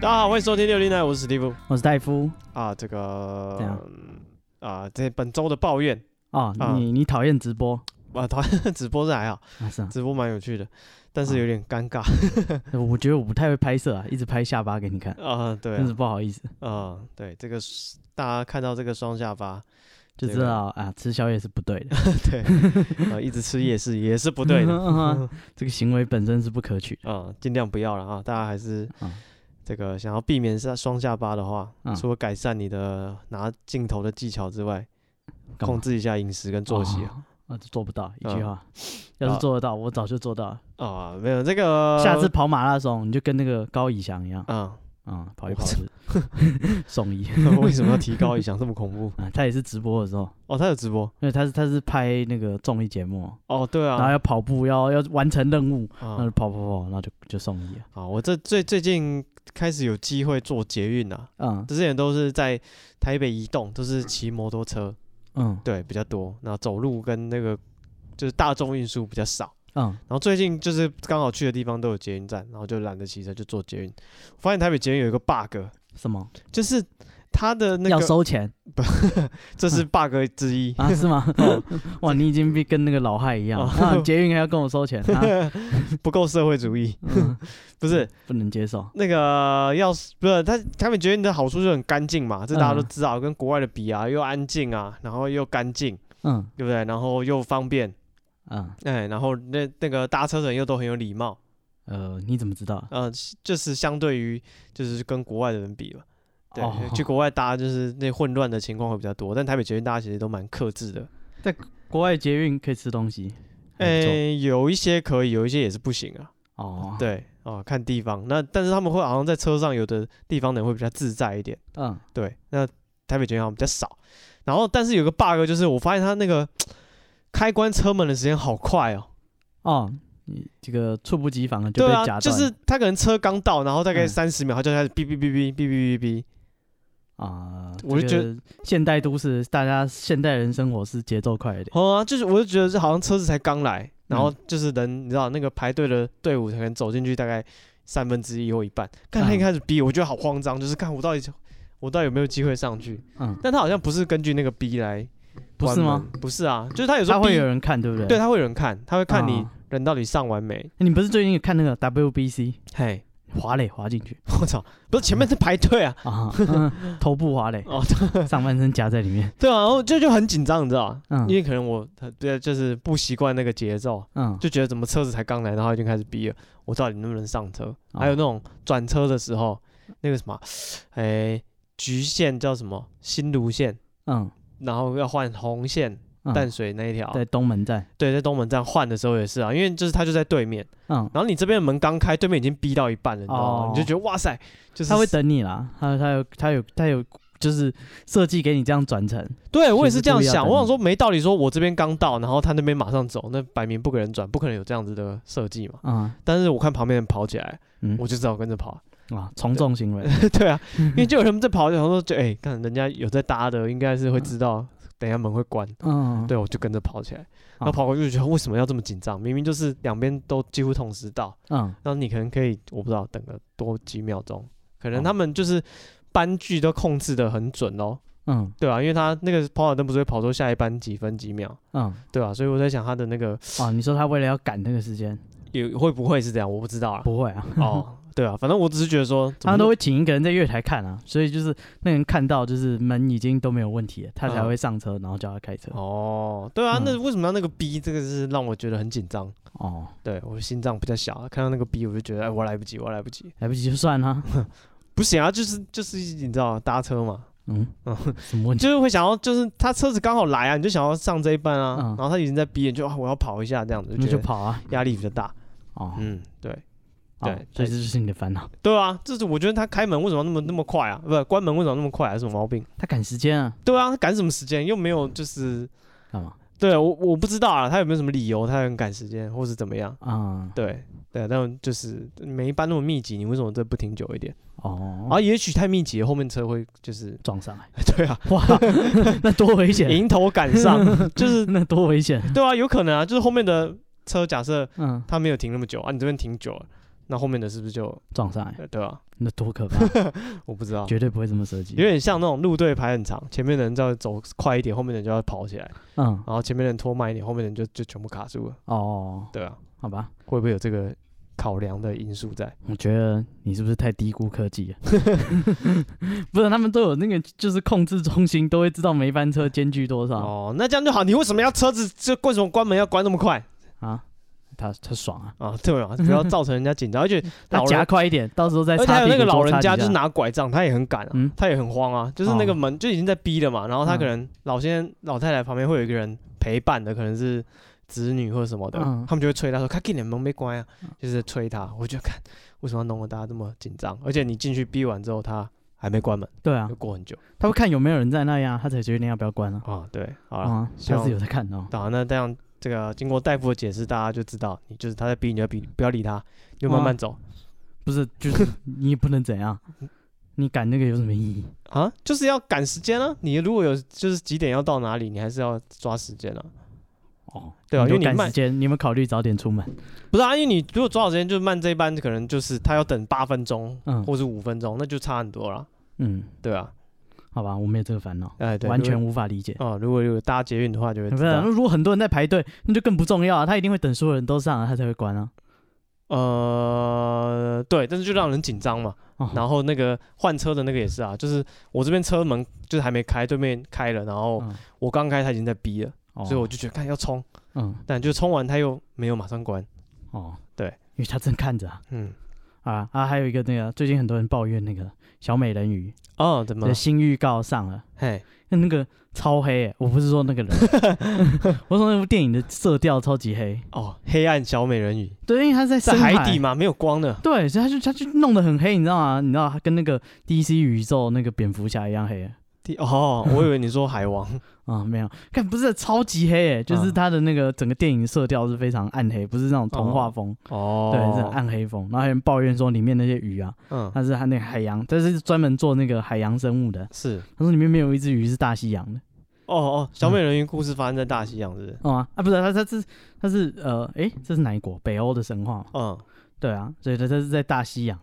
大家好，欢迎收听六零奶，我是史蒂夫，我是戴夫啊。这个啊，这本周的抱怨啊，你你讨厌直播啊？讨厌直播是还好，啊是啊，直播蛮有趣的，但是有点尴尬。我觉得我不太会拍摄啊，一直拍下巴给你看 啊，对，真是不好意思啊。对，这个大家看到这个双下巴就知道啊，吃宵夜是不对的。对，啊，一直吃夜市也是不对的，这个行为本身是不可取啊，尽量不要了啊，大家还是这个想要避免是双下巴的话，嗯、除了改善你的拿镜头的技巧之外，控制一下饮食跟作息啊，啊，这做不到一句话，嗯、要是做得到，我早就做到了。啊，没有这个，下次跑马拉松你就跟那个高以翔一样，嗯。啊、嗯，跑一跑是 送医，为什么要提高以翔这么恐怖？啊？他也是直播的时候哦，他有直播，因为他是他是拍那个综艺节目哦，对啊，然后要跑步，要要完成任务，然后跑跑跑，然后就就送医啊。我这最最近开始有机会坐捷运了，嗯，之前都是在台北移动，都是骑摩托车，嗯，对，比较多，然后走路跟那个就是大众运输比较少。嗯，然后最近就是刚好去的地方都有捷运站，然后就懒得骑车就坐捷运。发现台北捷运有一个 bug，什么？就是它的那个要收钱，不，这是 bug 之一 啊？是吗？哇，你已经跟那个老害一样，啊，捷运还要跟我收钱，不够社会主义，不是不能接受。那个要是不是他台北捷运的好处就很干净嘛，这大家都知道，跟国外的比啊，又安静啊，然后又干净，嗯，对不对？然后又方便。嗯，哎，然后那那个搭车的人又都很有礼貌，呃，你怎么知道？呃，就是相对于就是跟国外的人比吧，对，哦、去国外搭就是那混乱的情况会比较多，但台北捷运大家其实都蛮克制的。在国外捷运可以吃东西，哎，有一些可以，有一些也是不行啊。哦，对，哦，看地方。那但是他们会好像在车上有的地方的人会比较自在一点。嗯，对，那台北捷运好像比较少。然后，但是有个 bug 就是我发现他那个。开关车门的时间好快哦！哦，你这个猝不及防就被夹断。对啊，就是他可能车刚到，然后大概三十秒，他就开始哔哔哔哔哔哔哔哔。啊，我就觉得现代都市，大家现代人生活是节奏快一点。哦啊，就是我就觉得这好像车子才刚来，然后就是人，你知道那个排队的队伍才能走进去，大概三分之一或一半。看他一开始逼，我觉得好慌张，就是看我到底我到底有没有机会上去。嗯，但他好像不是根据那个逼来。不是吗？不是啊，就是他有时候他会有人看，对不对？对，他会有人看，他会看你人到底上完没。你不是最近有看那个 WBC？嘿，滑垒滑进去，我操！不是前面是排队啊，头部滑垒，哦，上半身夹在里面。对啊，然后就就很紧张，你知道吗？因为可能我他对就是不习惯那个节奏，嗯，就觉得怎么车子才刚来，然后已经开始逼了，我到底能不能上车？还有那种转车的时候，那个什么，哎，局限叫什么？新芦线，嗯。然后要换红线淡水那一条，在东门站。对，在东门站换的时候也是啊，因为就是他就在对面。嗯。然后你这边的门刚开，对面已经逼到一半了，你知道吗？你就觉得哇塞，就是他会等你啦，他他有他有他有就是设计给你这样转乘。对，我也是这样想，我想说没道理，说我这边刚到，然后他那边马上走，那摆明不给人转，不可能有这样子的设计嘛。嗯。但是我看旁边人跑起来，我就只好跟着跑。啊，从众行为，对啊，因为就有人在跑，然后说就哎，看人家有在搭的，应该是会知道，等一下门会关，嗯，对，我就跟着跑起来，然后跑过去就觉得为什么要这么紧张？明明就是两边都几乎同时到，嗯，然后你可能可以，我不知道等个多几秒钟，可能他们就是班距都控制的很准哦，嗯，对啊，因为他那个跑马灯不是会跑出下一班几分几秒，嗯，对啊，所以我在想他的那个，哦，你说他为了要赶那个时间，也会不会是这样？我不知道啊，不会啊，哦。对啊，反正我只是觉得说，他们都会请一个人在月台看啊，所以就是那人看到就是门已经都没有问题了，他才会上车，然后叫他开车。哦，对啊，那为什么要那个 B？这个是让我觉得很紧张。哦，对，我心脏比较小，看到那个 B 我就觉得，哎，我来不及，我来不及，来不及就算了。不行啊，就是就是你知道搭车嘛，嗯 嗯，什么问题？就是会想要，就是他车子刚好来啊，你就想要上这一班啊，然后他已经在逼你，就我要跑一下这样子，就跑啊，压力比较大。哦，嗯，对，对，所以这就是你的烦恼。对啊，这是我觉得他开门为什么那么那么快啊？不是关门为什么那么快？还是什么毛病？他赶时间啊。对啊，他赶什么时间？又没有就是干嘛？对我我不知道啊，他有没有什么理由？他很赶时间，或是怎么样？啊，对对，但就是每一班那么密集，你为什么这不停久一点？哦，啊，也许太密集，后面车会就是撞上来。对啊，哇，那多危险！迎头赶上，就是那多危险。对啊，有可能啊，就是后面的。车假设，嗯，他没有停那么久啊，你这边停久了，那后面的是不是就撞上来？对啊？那多可怕！我不知道，绝对不会这么设计。有点像那种路队排很长，前面的人就要走快一点，后面的人就要跑起来，嗯，然后前面的人拖慢一点，后面的人就就全部卡住了。哦，对啊，好吧，会不会有这个考量的因素在？我觉得你是不是太低估科技了？不是，他们都有那个，就是控制中心都会知道每班车间距多少。哦，那这样就好。你为什么要车子？这为什么关门要关那么快？啊，他他爽啊啊，对啊，不要造成人家紧张，而且他夹快一点，到时候再。而且还有那个老人家就是拿拐杖，他也很赶啊，他也很慌啊，就是那个门就已经在逼了嘛，然后他可能老先生老太太旁边会有一个人陪伴的，可能是子女或者什么的，他们就会催他说：“快点，门没关啊！”就是催他，我就看为什么弄得大家这么紧张，而且你进去逼完之后，他还没关门，对啊，就过很久，他会看有没有人在那样，他才决定要不要关啊。啊，对，好了，下次有在看哦。好，那这样。这个经过大夫的解释，大家就知道，你就是他在逼，你要逼，不要理他，就慢慢走。不是，就是你也不能怎样，你赶那个有什么意义啊？就是要赶时间啊！你如果有就是几点要到哪里，你还是要抓时间啊。哦，对啊，因为你赶时间，你有没有考虑早点出门？不是啊，因为你如果抓好时间，就是慢这一班，可能就是他要等八分钟，嗯，或是五分钟，那就差很多了。嗯，对啊。好吧，我没有这个烦恼，哎，对，完全无法理解。哦，如果有搭捷运的话，就会。不是，如果很多人在排队，那就更不重要啊。他一定会等所有人都上了，他才会关啊。呃，对，但是就让人紧张嘛。哦、然后那个换车的那个也是啊，就是我这边车门就是还没开，对面开了，然后我刚开他已经在逼了，哦、所以我就觉得看要冲，嗯，但就冲完他又没有马上关。哦，对，因为他正看着啊。嗯。啊啊，还有一个那个，最近很多人抱怨那个小美人鱼哦，怎么新预告上了？嘿，那那个超黑，我不是说那个人，我说那部电影的色调超级黑哦，黑暗小美人鱼，对，因为他在在海底嘛，没有光的，对，所以他就他就弄得很黑，你知道吗？你知道他跟那个 DC 宇宙那个蝙蝠侠一样黑。哦，我以为你说海王 啊，没有，看不是超级黑诶，就是它的那个整个电影色调是非常暗黑，不是那种童话风哦，对，是暗黑风。然后还有人抱怨说里面那些鱼啊，嗯，它是它那个海洋，这是专门做那个海洋生物的，是，他说里面没有一只鱼是大西洋的。哦哦，小美人鱼故事发生在大西洋，是不是？哦啊，啊不是，它它是它是呃，诶，这是哪一国？北欧的神话。嗯，对啊，所以它它是在大西洋。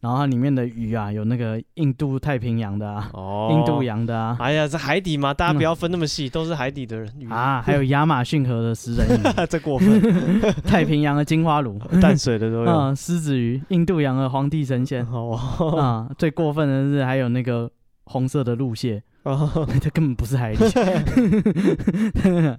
然后它里面的鱼啊，有那个印度太平洋的啊，哦、印度洋的啊。哎呀，这海底嘛，大家不要分那么细，嗯、都是海底的人鱼啊。还有亚马逊河的食人鱼，这过分。太平洋的金花鲈，淡水的都有。嗯，狮子鱼，印度洋的皇帝神仙。哦，啊，最过分的是还有那个红色的陆蟹。哦，他根本不是海里，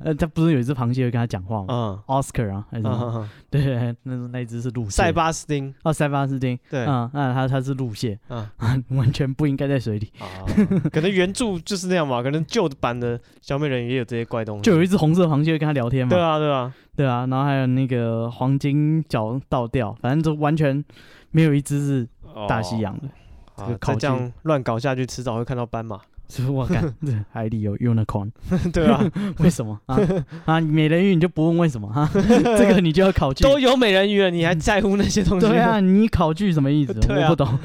呃，他不是有一只螃蟹会跟他讲话吗？嗯，Oscar 啊，还是什么？对，那那一只是陆蟹。塞巴斯汀，哦，塞巴斯汀，对，嗯，那他他是陆蟹，嗯，完全不应该在水里。可能原著就是那样嘛，可能旧版的小美人也有这些怪东西。就有一只红色螃蟹会跟他聊天嘛？对啊，对啊，对啊，然后还有那个黄金角倒吊，反正就完全没有一只是大西洋的。这样乱搞下去，迟早会看到斑马。是不是我看海里有 unicorn？对啊，为什么啊？啊，美人鱼你就不问为什么哈？这个你就要考据。都有美人鱼了，你还在乎那些东西？对啊，你考据什么意思？我不懂。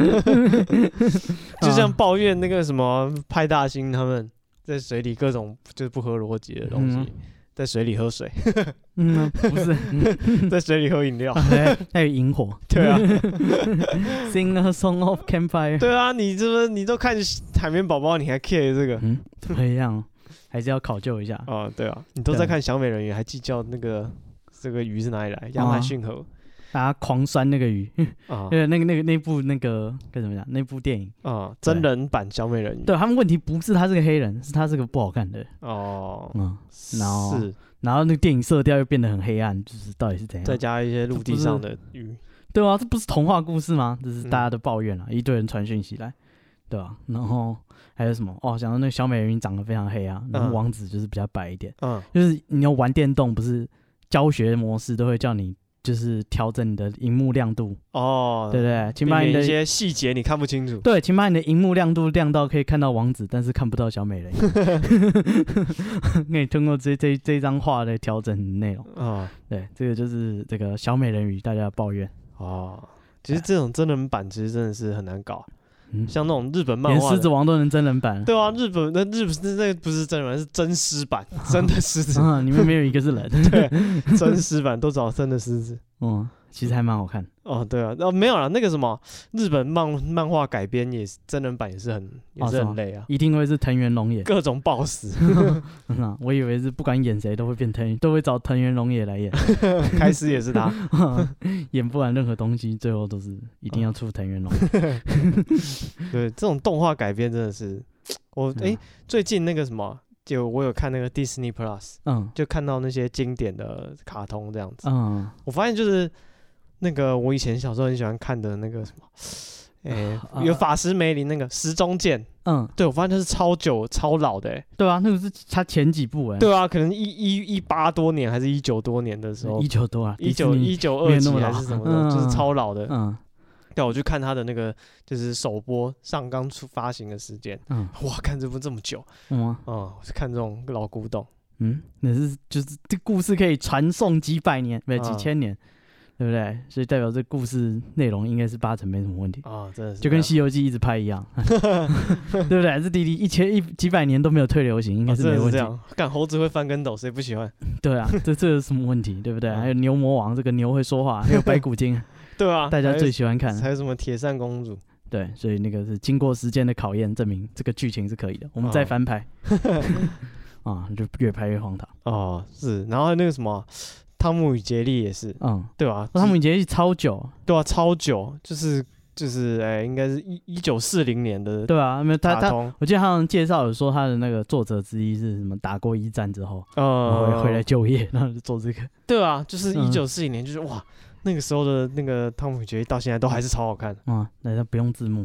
就像抱怨那个什么派大星他们在水里各种就是不合逻辑的东西。在水里喝水，嗯，不是，在水里喝饮料，还有萤火，对啊，Sing a song of campfire，对啊，你这不你都看海绵宝宝，你还 care 这个？嗯，怎么样？还是要考究一下啊？对啊，你都在看小美人鱼，还计较那个这个鱼是哪里来？亚马逊河。大家狂酸那个鱼，啊，因为那个那个那部那个该怎么讲？那部电影啊，真人版小美人鱼。对他们问题不是他是个黑人，是他是个不好看的哦。嗯，然后是，然后那个电影色调又变得很黑暗，就是到底是怎样？再加一些陆地上的鱼，对啊，这不是童话故事吗？这是大家的抱怨啊，嗯、一堆人传讯息来，对吧、啊？然后还有什么？哦，想到那个小美人鱼长得非常黑啊，然后王子就是比较白一点。嗯，就是你要玩电动，不是教学模式都会叫你。就是调整你的荧幕亮度哦，对不对？请把你的一些细节你看不清楚。对，请把你的荧幕亮度亮到可以看到王子，但是看不到小美人鱼。可以通过这这这张画来调整内容啊。哦、对，这个就是这个小美人鱼大家的抱怨哦。其实这种真人版其实真的是很难搞。像那种日本漫画，连狮子王都能真人版。对啊，日本那日本那不是真人版，是真狮版，真的狮子。啊，里面没有一个是人。对，真狮版都找真的狮子。嗯。其实还蛮好看。哦，对啊，哦没有了，那个什么日本漫漫画改编也是真人版，也是很也是很累啊，一定会是藤原龙也，各种暴死。我以为是不管演谁都会变藤，都会找藤原龙也来演，开始也是他，演不完任何东西，最后都是一定要出藤原龙。对，这种动画改编真的是我哎，最近那个什么，就我有看那个 Disney Plus，嗯，就看到那些经典的卡通这样子，嗯，我发现就是。那个我以前小时候很喜欢看的那个什么，哎，有法师梅林那个时钟剑，嗯，对，我发现它是超久超老的，哎，对啊，那个是它前几部，哎，对啊，可能一一一八多年还是一九多年的时候，一九多啊，一九一九二几还是什么的，就是超老的，嗯，对，我去看他的那个就是首播上刚出发行的时间，嗯，哇，看这部这么久，嗯，我是看这种老古董，嗯，那是就是这故事可以传颂几百年，不几千年。对不对？所以代表这故事内容应该是八成没什么问题啊，真的是就跟《西游记》一直拍一样，对不对？这弟弟一千一几百年都没有退流行，应该是没问题。干猴子会翻跟斗，谁不喜欢？对啊，这这有什么问题？对不对？还有牛魔王，这个牛会说话，还有白骨精，对啊，大家最喜欢看。还有什么铁扇公主？对，所以那个是经过时间的考验，证明这个剧情是可以的。我们再翻拍啊，就越拍越荒唐哦。是，然后那个什么。汤姆与杰利也是，嗯，对吧？汤姆与杰利超久，对啊，超久，就是就是，哎，应该是一一九四零年的，对啊，没有他他，我记得他好像介绍有说他的那个作者之一是什么，打过一战之后，嗯，回来就业，然后就做这个，对啊，就是一九四零年，就是哇，那个时候的那个汤姆与杰利到现在都还是超好看。的，嗯，那他不用字幕，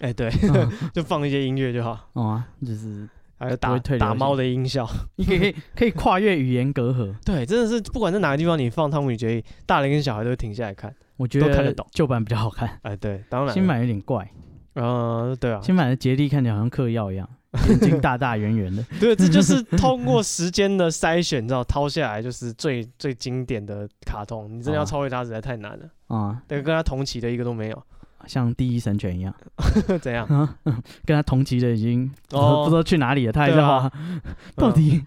哎，对，就放一些音乐就好，啊，就是。还有打打猫的音效，你可以可以可以跨越语言隔阂。对，真的是不管在哪个地方，你放《汤姆与杰利》，大人跟小孩都会停下来看。我觉得都看得懂，旧版比较好看。哎，对，当然。新版有点怪。嗯，对啊。新版的杰利看起来好像嗑药一样，眼睛大大圆圆的。对，这就是通过时间的筛选，你知道，掏下来就是最最经典的卡通。你真的要超越它，实在太难了。啊，对，跟他同期的一个都没有。像第一神犬一样，怎样？跟他同级的已经不知道去哪里了。他还在画，到底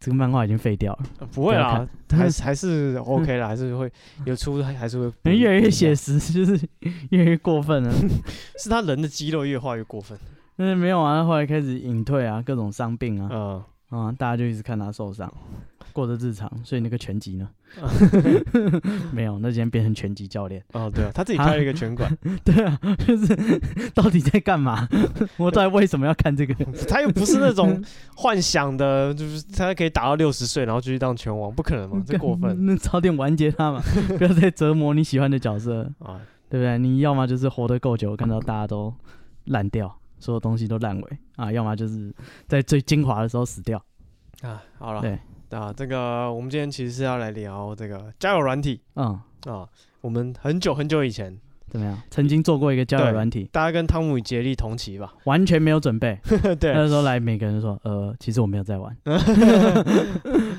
这个漫画已经废掉了？不会啦，还是还是 OK 啦，还是会有出，还是会越来越写实，就是越来越过分了。是他人的肌肉越画越过分。但是没有啊，后来开始隐退啊，各种伤病啊，嗯啊，大家就一直看他受伤。过着日常，所以那个拳击呢？没有，那今天变成拳击教练。哦，对啊，他自己开了一个拳馆。对啊，就是 到底在干嘛？我到底为什么要看这个？他又不是那种幻想的，就是他可以打到六十岁，然后继续当拳王，不可能嘛？这过分。那早点完结他嘛，不要再折磨你喜欢的角色啊，对不对？你要么就是活得够久，看到大家都烂掉，所有东西都烂尾啊，要么就是在最精华的时候死掉啊。好了，对。啊，这个我们今天其实是要来聊这个交友软体。嗯啊，我们很久很久以前怎么样？曾经做过一个交友软体，大家跟汤姆与杰利同期吧？完全没有准备。对，那时候来，每个人说，呃，其实我没有在玩。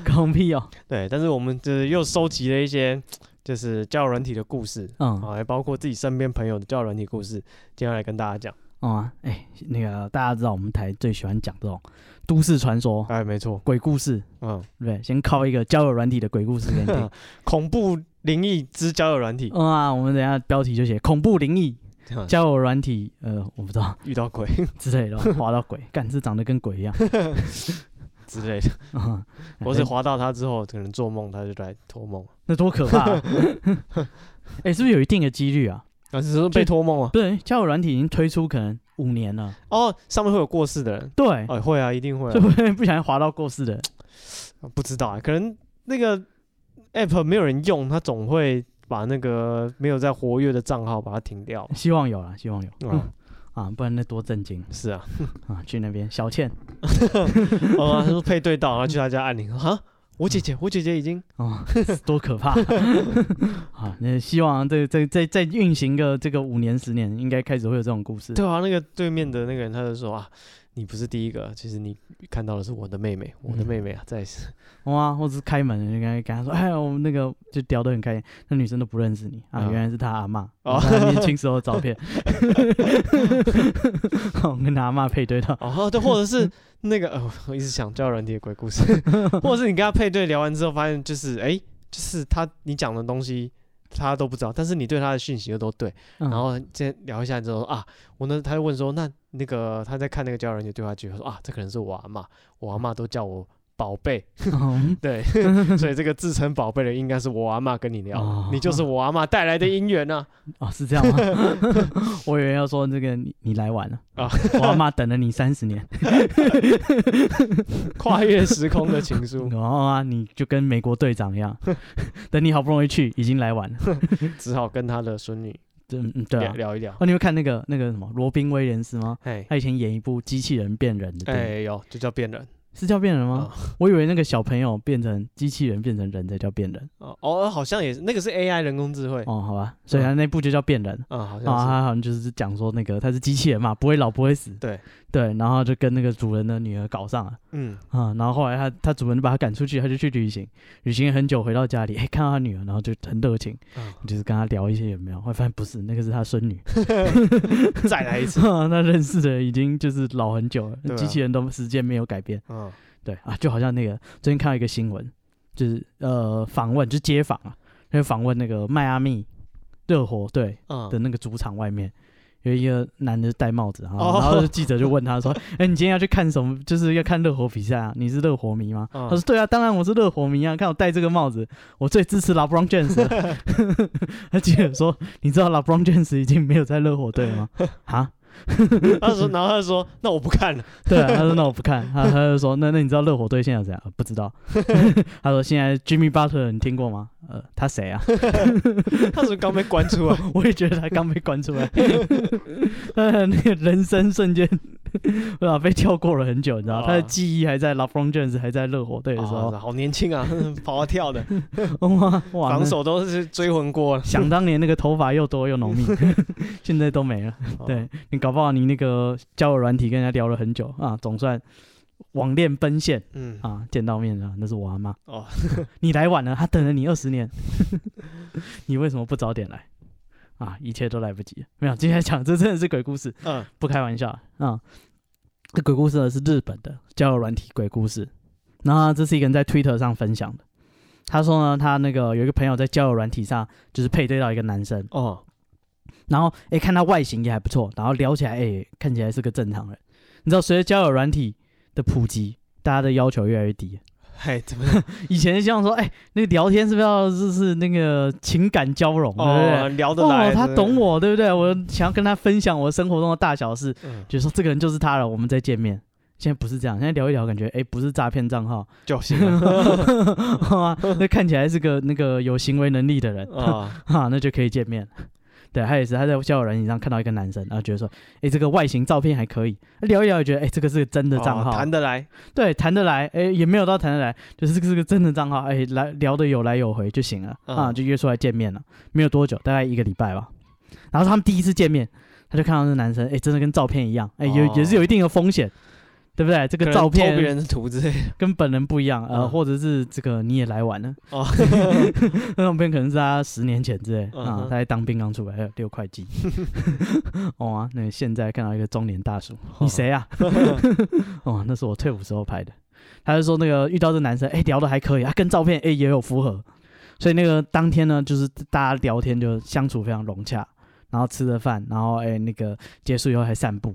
狗屁哦。对，但是我们就是又收集了一些，就是交友软体的故事。嗯，啊，还包括自己身边朋友的交友软体故事，接下来跟大家讲。啊，哎，那个大家知道我们台最喜欢讲这种都市传说，哎，没错，鬼故事，嗯，对，先靠一个交友软体的鬼故事给你听，恐怖灵异之交友软体，嗯啊，我们等下标题就写恐怖灵异交友软体，呃，我不知道遇到鬼。之类的，滑到鬼，干，这长得跟鬼一样 之类的，我是滑到他之后，可能做梦他就来托梦，那多可怕，哎，是不是有一定的几率啊？啊，只是被托梦啊？对，交友软体已经推出可能五年了。哦，上面会有过世的人？对，哦，会啊，一定会。啊不会不小心滑到过世的人？不知道啊，可能那个 app 没有人用，他总会把那个没有在活跃的账号把它停掉。希望有啊，希望有。嗯 啊，不然那多震惊。是啊，啊，去那边小倩。哦，他说配对到，然后去他家按铃。哈，我姐姐，我姐姐已经哦，多可怕。啊，那希望这这这再运行个这个五年十年，应该开始会有这种故事。对啊，那个对面的那个人他就说啊。你不是第一个，其实你看到的是我的妹妹，嗯、我的妹妹啊，在是。哇，或者是开门，就跟跟他说，哎，我们那个就聊得很开心，那女生都不认识你啊，嗯、原来是她阿嬷，哦，年轻时候的照片，我 跟她阿嬷配对到，哦，对，或者是那个，呃，我一直想交友软体的鬼故事，或者是你跟她配对聊完之后，发现就是，哎，就是她你讲的东西。他都不知道，但是你对他的讯息又都对，嗯、然后先聊一下之后啊，我呢，他就问说，那那个他在看那个交友软件对话记录，说啊，这可能是我阿嬷，我阿嬷都叫我。宝贝，嗯、对，所以这个自称宝贝的应该是我阿妈跟你聊，哦、你就是我阿妈带来的姻缘呢。哦，是这样吗？我以为要说这个你你来晚了啊，哦、我阿妈等了你三十年，跨越时空的情书。然后啊，你就跟美国队长一样，等你好不容易去，已经来晚了，只好跟他的孙女，嗯嗯，对、啊，聊一聊。哦，你会看那个那个什么罗宾威廉斯吗？哎，他以前演一部机器人变人的，哎，有，就叫变人。是叫变人吗？哦、我以为那个小朋友变成机器人变成人才叫变人。哦哦，好像也是，那个是 AI 人工智慧。哦，好吧，所以他那部就叫变人。嗯，好像是。他好像就是讲说那个他是机器人嘛，不会老不会死。对。对，然后就跟那个主人的女儿搞上了，嗯啊，然后后来他他主人就把他赶出去，他就去旅行，旅行很久，回到家里，哎，看到他女儿，然后就很热情，嗯、就是跟他聊一些有没有，后来发现不是，那个是他孙女，再来一次，那认识的已经就是老很久了，啊、机器人都时间没有改变，嗯，对啊，就好像那个最近看到一个新闻，就是呃访问，就街访啊，就访问那个迈阿密热火队的那个主场外面。有一个男的戴帽子哈，然后 记者就问他说：“哎、欸，你今天要去看什么？就是要看热火比赛啊？你是热火迷吗？”他说：“对啊，当然我是热火迷啊！看我戴这个帽子，我最支持 LeBron James。”他记者说：“你知道 LeBron James 已经没有在热火队了吗？”啊？他说，然后他就说：“那我不看了。”对啊，他说：“那我不看。”他他就说：“那那你知道热火队现在怎样？”不知道。他说：“现在 Jimmy Butler 你听过吗？”呃，他谁啊？他是刚被关出来，我也觉得他刚被关出来。呃，那个人生瞬间，对吧？被跳过了很久，你知道？他的记忆还在 LeBron James 还在热火队的时候，好年轻啊，跑啊跳的，哇哇，防守都是追魂过。想当年那个头发又多又浓密，现在都没了。对，你搞不好你那个交友软体跟人家聊了很久啊，总算。网恋奔现，嗯啊，见到面了，那是我阿妈哦。你来晚了，他等了你二十年，你为什么不早点来？啊，一切都来不及。没有，今天讲这真的是鬼故事，嗯，不开玩笑啊。这鬼故事呢是日本的交友软体鬼故事。然后这是一个人在 Twitter 上分享的。他说呢，他那个有一个朋友在交友软体上就是配对到一个男生哦，然后哎看他外形也还不错，然后聊起来哎看起来是个正常人。你知道随着交友软体的普及，大家的要求越来越低。嗨，怎么？以前希望说，哎，那个聊天是不是要就是那个情感交融，对不对？聊得来，他懂我，对不对？我想要跟他分享我生活中的大小事，就说这个人就是他了，我们再见面。现在不是这样，现在聊一聊，感觉哎，不是诈骗账号，就行了。那看起来是个那个有行为能力的人 啊，那就可以见面。对，他也是，他在交友软件上看到一个男生，然后觉得说，哎，这个外形照片还可以，聊一聊也觉得，哎，这个是个真的账号，谈得来，对，谈得来，哎，也没有到谈得来，就是这个是个真的账号，哎，来聊的有来有回就行了，啊，就约出来见面了，没有多久，大概一个礼拜吧，然后他们第一次见面，他就看到那男生，哎，真的跟照片一样，哎，有也是有一定的风险。对不对？这个照片偷别人的图之类的，跟本人不一样，呃，或者是这个你也来晚了，哦，那照片可能是他十年前之类啊，他在当兵刚出来，还有六块肌，哦啊，那现在看到一个中年大叔，你谁啊？哦，那是我退伍时候拍的。他就说那个遇到这男生，哎，聊的还可以，啊跟照片哎也有符合，所以那个当天呢，就是大家聊天就相处非常融洽，然后吃了饭，然后哎那个结束以后还散步，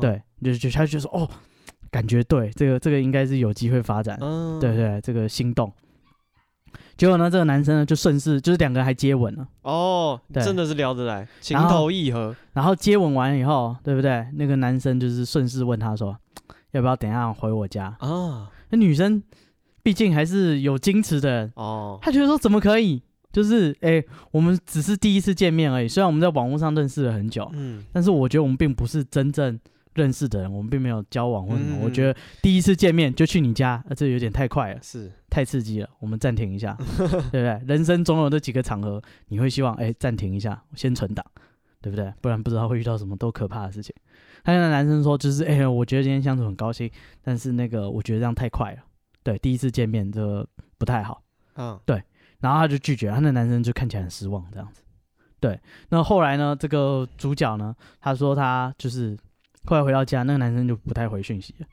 对，就就他就说哦。感觉对，这个这个应该是有机会发展，嗯、对对，这个心动。结果呢，这个男生呢就顺势，就是两个人还接吻了。哦，真的是聊得来，情投意合然。然后接吻完以后，对不对？那个男生就是顺势问他说：“要不要等一下回我家？”啊、哦，那女生毕竟还是有矜持的人哦，她觉得说怎么可以？就是哎、欸，我们只是第一次见面而已。虽然我们在网络上认识了很久，嗯，但是我觉得我们并不是真正认识的人，我们并没有交往或什么。嗯、我觉得第一次见面就去你家，呃，这有点太快了，是太刺激了。我们暂停一下，对不对？人生总有这几个场合，你会希望哎暂停一下，先存档，对不对？不然不知道会遇到什么多可怕的事情。他那男生说，就是哎，我觉得今天相处很高兴，但是那个我觉得这样太快了，对，第一次见面这不太好，嗯，对。然后他就拒绝，他那男生就看起来很失望，这样子。对，那后来呢？这个主角呢？他说他就是后来回到家，那个男生就不太回讯息了。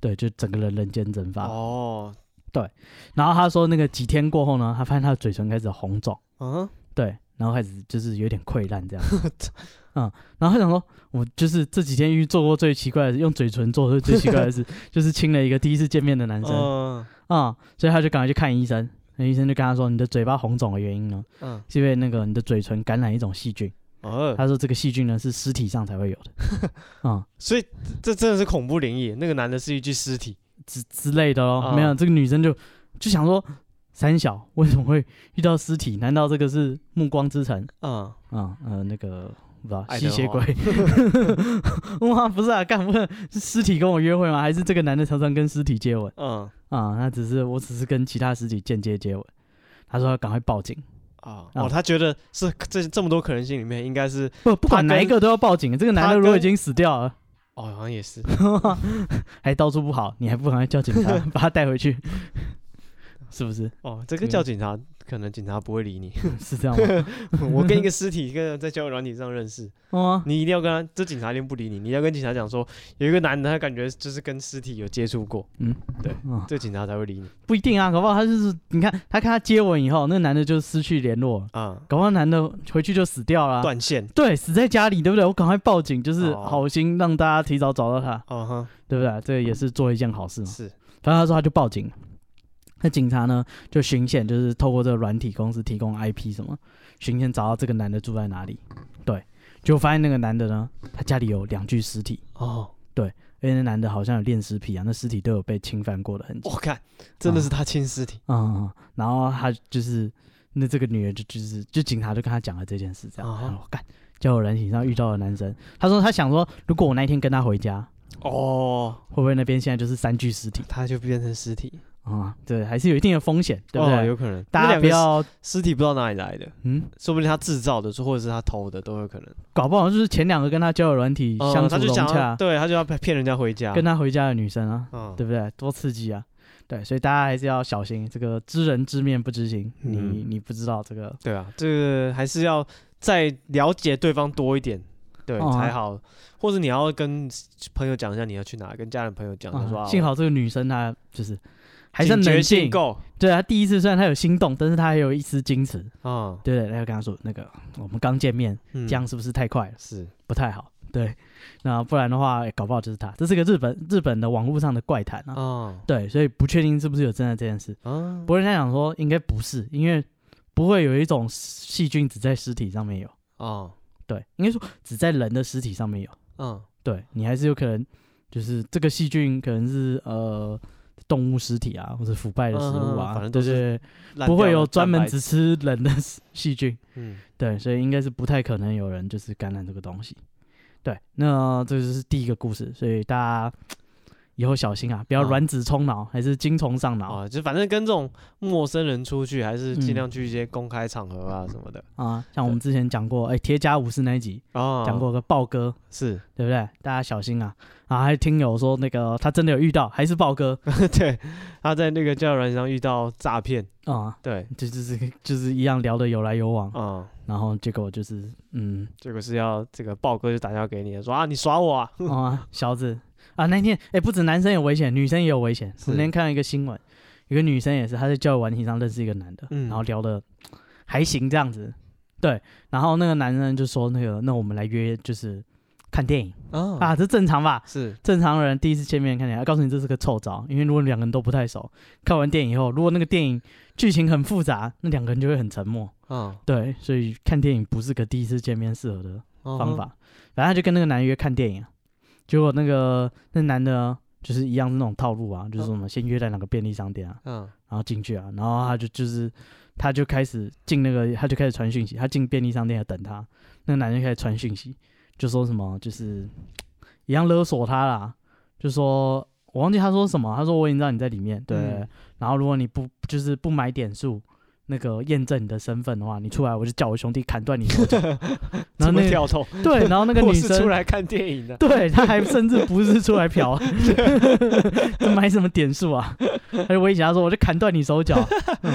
对，就整个人人间蒸发。哦，对。然后他说那个几天过后呢，他发现他的嘴唇开始红肿。嗯，对。然后开始就是有点溃烂这样。嗯。然后他想说，我就是这几天遇做过最奇怪的事，用嘴唇做的最奇怪的事，就是亲了一个第一次见面的男生。嗯。嗯，所以他就赶快去看医生。那医生就跟他说：“你的嘴巴红肿的原因呢？嗯，是因为那个你的嘴唇感染一种细菌。哦，他说这个细菌呢是尸体上才会有的。嗯，所以这真的是恐怖灵异。那个男的是一具尸体之之类的哦。没有，这个女生就就想说，三小为什么会遇到尸体？难道这个是暮光之城？嗯嗯呃那个。”不知道吸血鬼，哇，不是啊，干不是尸体跟我约会吗？还是这个男的常常跟尸体接吻？嗯啊，那只是我只是跟其他尸体间接接吻。他说要赶快报警啊！哦，他觉得是这这么多可能性里面，应该是不不管哪一个都要报警。这个男的如果已经死掉了，哦，好像也是，还到处不好，你还不赶快叫警察 把他带回去？是不是？哦，这个叫警察。可能警察不会理你，是这样吗？我跟一个尸体，跟在交友软体上认识，哦，你一定要跟他，这警察一定不理你，你要跟警察讲说，有一个男的，他感觉就是跟尸体有接触过，嗯，对，这个警察才会理你。不一定啊，搞不好他就是，你看他看他接吻以后，那个男的就失去联络啊，搞不好男的回去就死掉了，断线，对，死在家里，对不对？我赶快报警，就是好心让大家提早找到他，哦哼，对不对？这也是做一件好事嘛。是，反正他说他就报警。那警察呢，就巡线，就是透过这个软体公司提供 IP 什么，巡线找到这个男的住在哪里。对，就发现那个男的呢，他家里有两具尸体。哦，对，因为那男的好像有恋尸癖啊，那尸体都有被侵犯过的痕迹。我看，真的是他亲尸体。嗯嗯。然后他就是，那这个女人就就是，就警察就跟他讲了这件事，这样。我干，交友软体上遇到的男生，他说他想说，如果我那一天跟他回家，哦，会不会那边现在就是三具尸体，他就变成尸体。啊，对，还是有一定的风险，对不对？有可能，大家不要尸体不知道哪里来的，嗯，说不定他制造的，或者是他偷的，都有可能。搞不好就是前两个跟他交友软体相处融洽，对，他就要骗人家回家，跟他回家的女生啊，对不对？多刺激啊！对，所以大家还是要小心，这个知人知面不知心，你你不知道这个，对啊，这个还是要再了解对方多一点，对才好，或者你要跟朋友讲一下你要去哪，跟家人朋友讲，他说幸好这个女生她就是。还是冷静够，对他第一次虽然他有心动，但是他还有一丝矜持。嗯，对对，他就跟他说那个我们刚见面，这样是不是太快了？是不太好。对，那不然的话，搞不好就是他。这是个日本日本的网络上的怪谈啊。嗯，对，所以不确定是不是有真的这件事。嗯，不过人家讲说应该不是，因为不会有一种细菌只在尸体上面有。哦，对，应该说只在人的尸体上面有。嗯，对你还是有可能，就是这个细菌可能是呃。动物尸体啊，或者腐败的食物啊，反正都是不会有专门只吃人的 细菌。嗯，对，所以应该是不太可能有人就是感染这个东西。对，那这就是第一个故事，所以大家以后小心啊，不要卵子冲脑，还是精虫上脑。啊。就反正跟这种陌生人出去，还是尽量去一些公开场合啊什么的。啊。像我们之前讲过，哎，铁甲武士那一集讲过个豹哥，是。对不对？大家小心啊。啊，还听友说那个他真的有遇到，还是豹哥，对，他在那个交友软件上遇到诈骗。啊，对，就就是就是一样聊得有来有往。啊，然后结果就是嗯，结果是要这个豹哥就打电话给你说啊，你耍我啊，啊，小子啊，那天哎，不止男生有危险，女生也有危险。我那天看到一个新闻，有个女生也是，她在交友软体上认识一个男的，然后聊的还行这样子，对，然后那个男生就说那个，那我们来约就是。看电影哦啊，这正常吧？是正常人第一次见面看电影，要告诉你这是个臭招，因为如果两个人都不太熟，看完电影以后，如果那个电影剧情很复杂，那两个人就会很沉默。嗯、哦，对，所以看电影不是个第一次见面适合的方法。然后、哦、他就跟那个男的约看电影，结果那个那男的就是一样是那种套路啊，就是什么先约在哪个便利商店啊，嗯，然后进去啊，然后他就就是他就开始进那个，他就开始传讯息，他进便利商店要等他，那个男人开始传讯息，就说什么就是一样勒索他啦，就说我忘记他说什么，他说我已经知道你在里面，对，嗯、然后如果你不就是不买点数。那个验证你的身份的话，你出来我就叫我兄弟砍断你手脚。然后那个对，然后那个 女生出来看电影的，对，她还甚至不是出来嫖，买什么点数啊？他就威胁他说，我就砍断你手脚。嗯，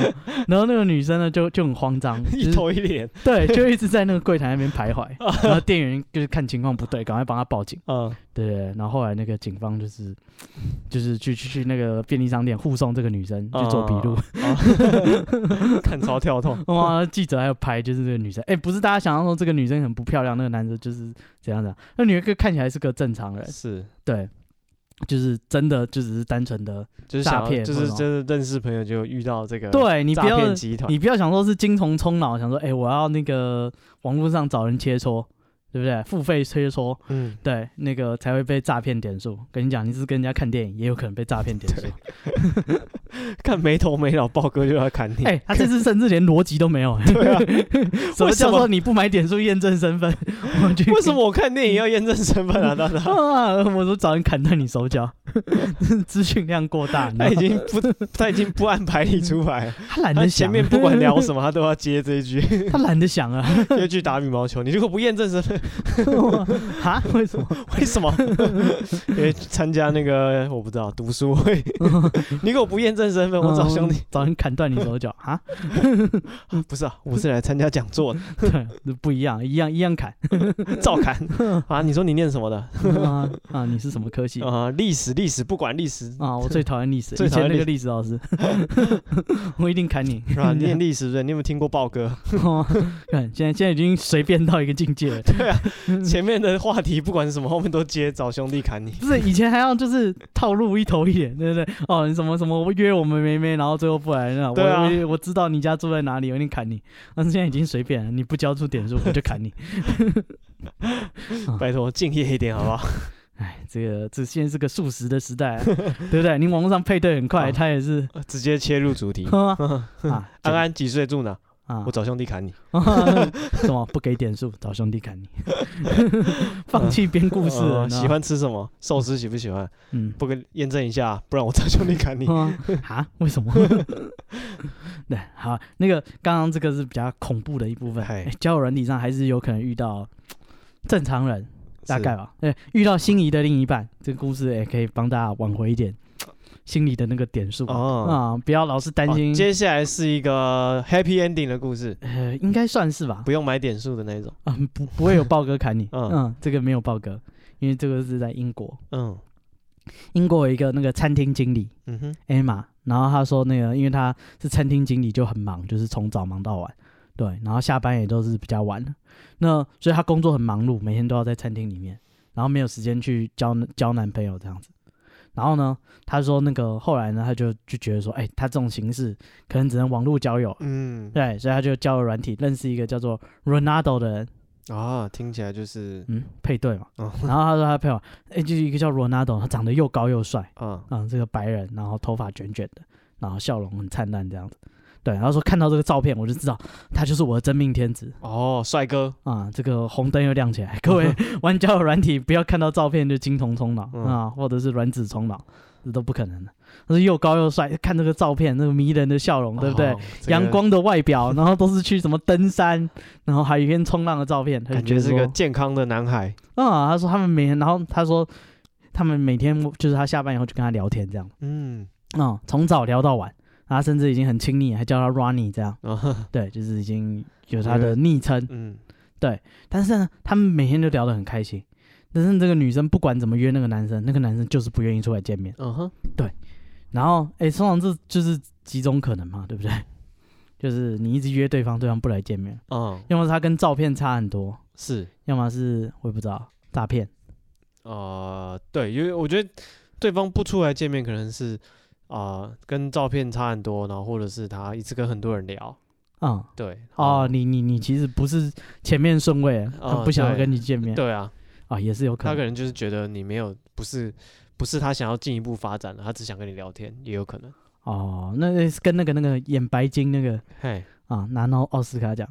然后那个女生呢就就很慌张，一头一脸，对，就一直在那个柜台那边徘徊。然后店员就是看情况不对，赶快帮他报警。嗯，对，然后后来那个警方就是就是去去去那个便利商店护送这个女生去做笔录。看超跳痛哇！记者还有拍，就是这个女生，哎、欸，不是大家想象中这个女生很不漂亮，那个男的就是怎样的？那女的看起来是个正常人，是对，就是真的就只是单纯的就是诈骗，就是真的认识朋友就遇到这个对你不要你不要想说是精虫充脑，想说哎、欸，我要那个网络上找人切磋。对不对？付费催说，嗯，对，那个才会被诈骗点数。跟你讲，你是跟人家看电影，也有可能被诈骗点数。对 看没头没脑，豹哥就要砍你。哎、欸，他这次甚至连逻辑都没有。对啊，什么叫做你不买点数验证身份？为什么我看电影要验证身份啊？大大啊，我说找人砍断你手脚，资讯量过大。他已经不，他已经不按牌理出牌。他懒得想，前面不管聊什么，他都要接这一句。他懒得想啊，这句打羽毛球，你如果不验证身份。哈？为什么？为什么？因为参加那个我不知道读书会，你如果不验证身份，我找兄弟找人砍断你手脚 啊？不是啊，我是来参加讲座的。对，不一样，一样一样砍，照砍啊！你说你念什么的？啊，你是什么科系啊？历史，历史，不管历史啊！我最讨厌历史，最讨厌那个历史老师，我一定砍你，是吧？念历史的，你有没有听过豹哥？看，现在现在已经随便到一个境界了。对啊。前面的话题不管是什么，后面都接找兄弟砍你。不是以前还要就是套路一头一脸，对不对？哦，你什么什么我约我们没没，然后最后不来，那我、啊、我我知道你家住在哪里，我一定砍你。但是现在已经随便了，你不交出点数我就砍你。拜托敬业一点好不好？哎，这个这现在是个速食的时代、啊，对不对？你网络上配对很快，他也是直接切入主题。啊，安安几岁住哪？啊！我找兄弟砍你，什么不给点数？找兄弟砍你，放弃编故事。喜欢吃什么寿司？喜不喜欢？嗯，不跟验证一下，不然我找兄弟砍你。啊？为什么？对，好，那个刚刚这个是比较恐怖的一部分。交友软体上还是有可能遇到正常人，大概吧。对，遇到心仪的另一半，这个故事也可以帮大家挽回一点。心里的那个点数哦，啊，不要老是担心。接下来是一个 happy ending 的故事，呃，应该算是吧，不用买点数的那种。啊，不不会有豹哥砍你，嗯，这个没有豹哥，因为这个是在英国，嗯，英国有一个那个餐厅经理，嗯哼，Emma，然后他说那个因为他是餐厅经理就很忙，就是从早忙到晚，对，然后下班也都是比较晚，那所以他工作很忙碌，每天都要在餐厅里面，然后没有时间去交交男朋友这样子。然后呢，他说那个后来呢，他就就觉得说，哎，他这种形式可能只能网络交友，嗯，对，所以他就交友软体认识一个叫做 Ronaldo 的人，啊，听起来就是嗯配对嘛，哦、然后他说他配好，哎，就是一个叫 Ronaldo，他长得又高又帅，啊、嗯，这个白人，然后头发卷卷的，然后笑容很灿烂这样子。对，然后说看到这个照片，我就知道他就是我的真命天子哦，帅哥啊！这个红灯又亮起来，各位 玩交友软体不要看到照片就金童冲脑、嗯、啊，或者是卵子冲脑，这都不可能的。他是又高又帅，看这个照片，那个迷人的笑容，对不对？阳光的外表，然后都是去什么登山，然后海边冲浪的照片，感觉是个健康的男孩啊。他说他们每天，然后他说他们每天就是他下班以后就跟他聊天这样，嗯啊，从早聊到晚。他甚至已经很亲昵，还叫他 Ronnie 这样，哦、对，就是已经有他的昵称，嗯，对。但是呢，他们每天都聊得很开心。但是这个女生不管怎么约那个男生，那个男生就是不愿意出来见面。嗯哼，对。然后，哎，通常这就是几种可能嘛，对不对？就是你一直约对方，对方不来见面。嗯。要么是他跟照片差很多，是；要么是我也不知道诈骗。呃，对，因为我觉得对方不出来见面，可能是。啊、呃，跟照片差很多，然后或者是他一直跟很多人聊，嗯，对，哦，你你你其实不是前面顺位，他不想要跟你见面，对啊，啊，也是有可能，他可能就是觉得你没有不是不是他想要进一步发展的，他只想跟你聊天，也有可能。哦，那是跟那个那个演白金那个，嘿啊，拿到奥斯卡奖。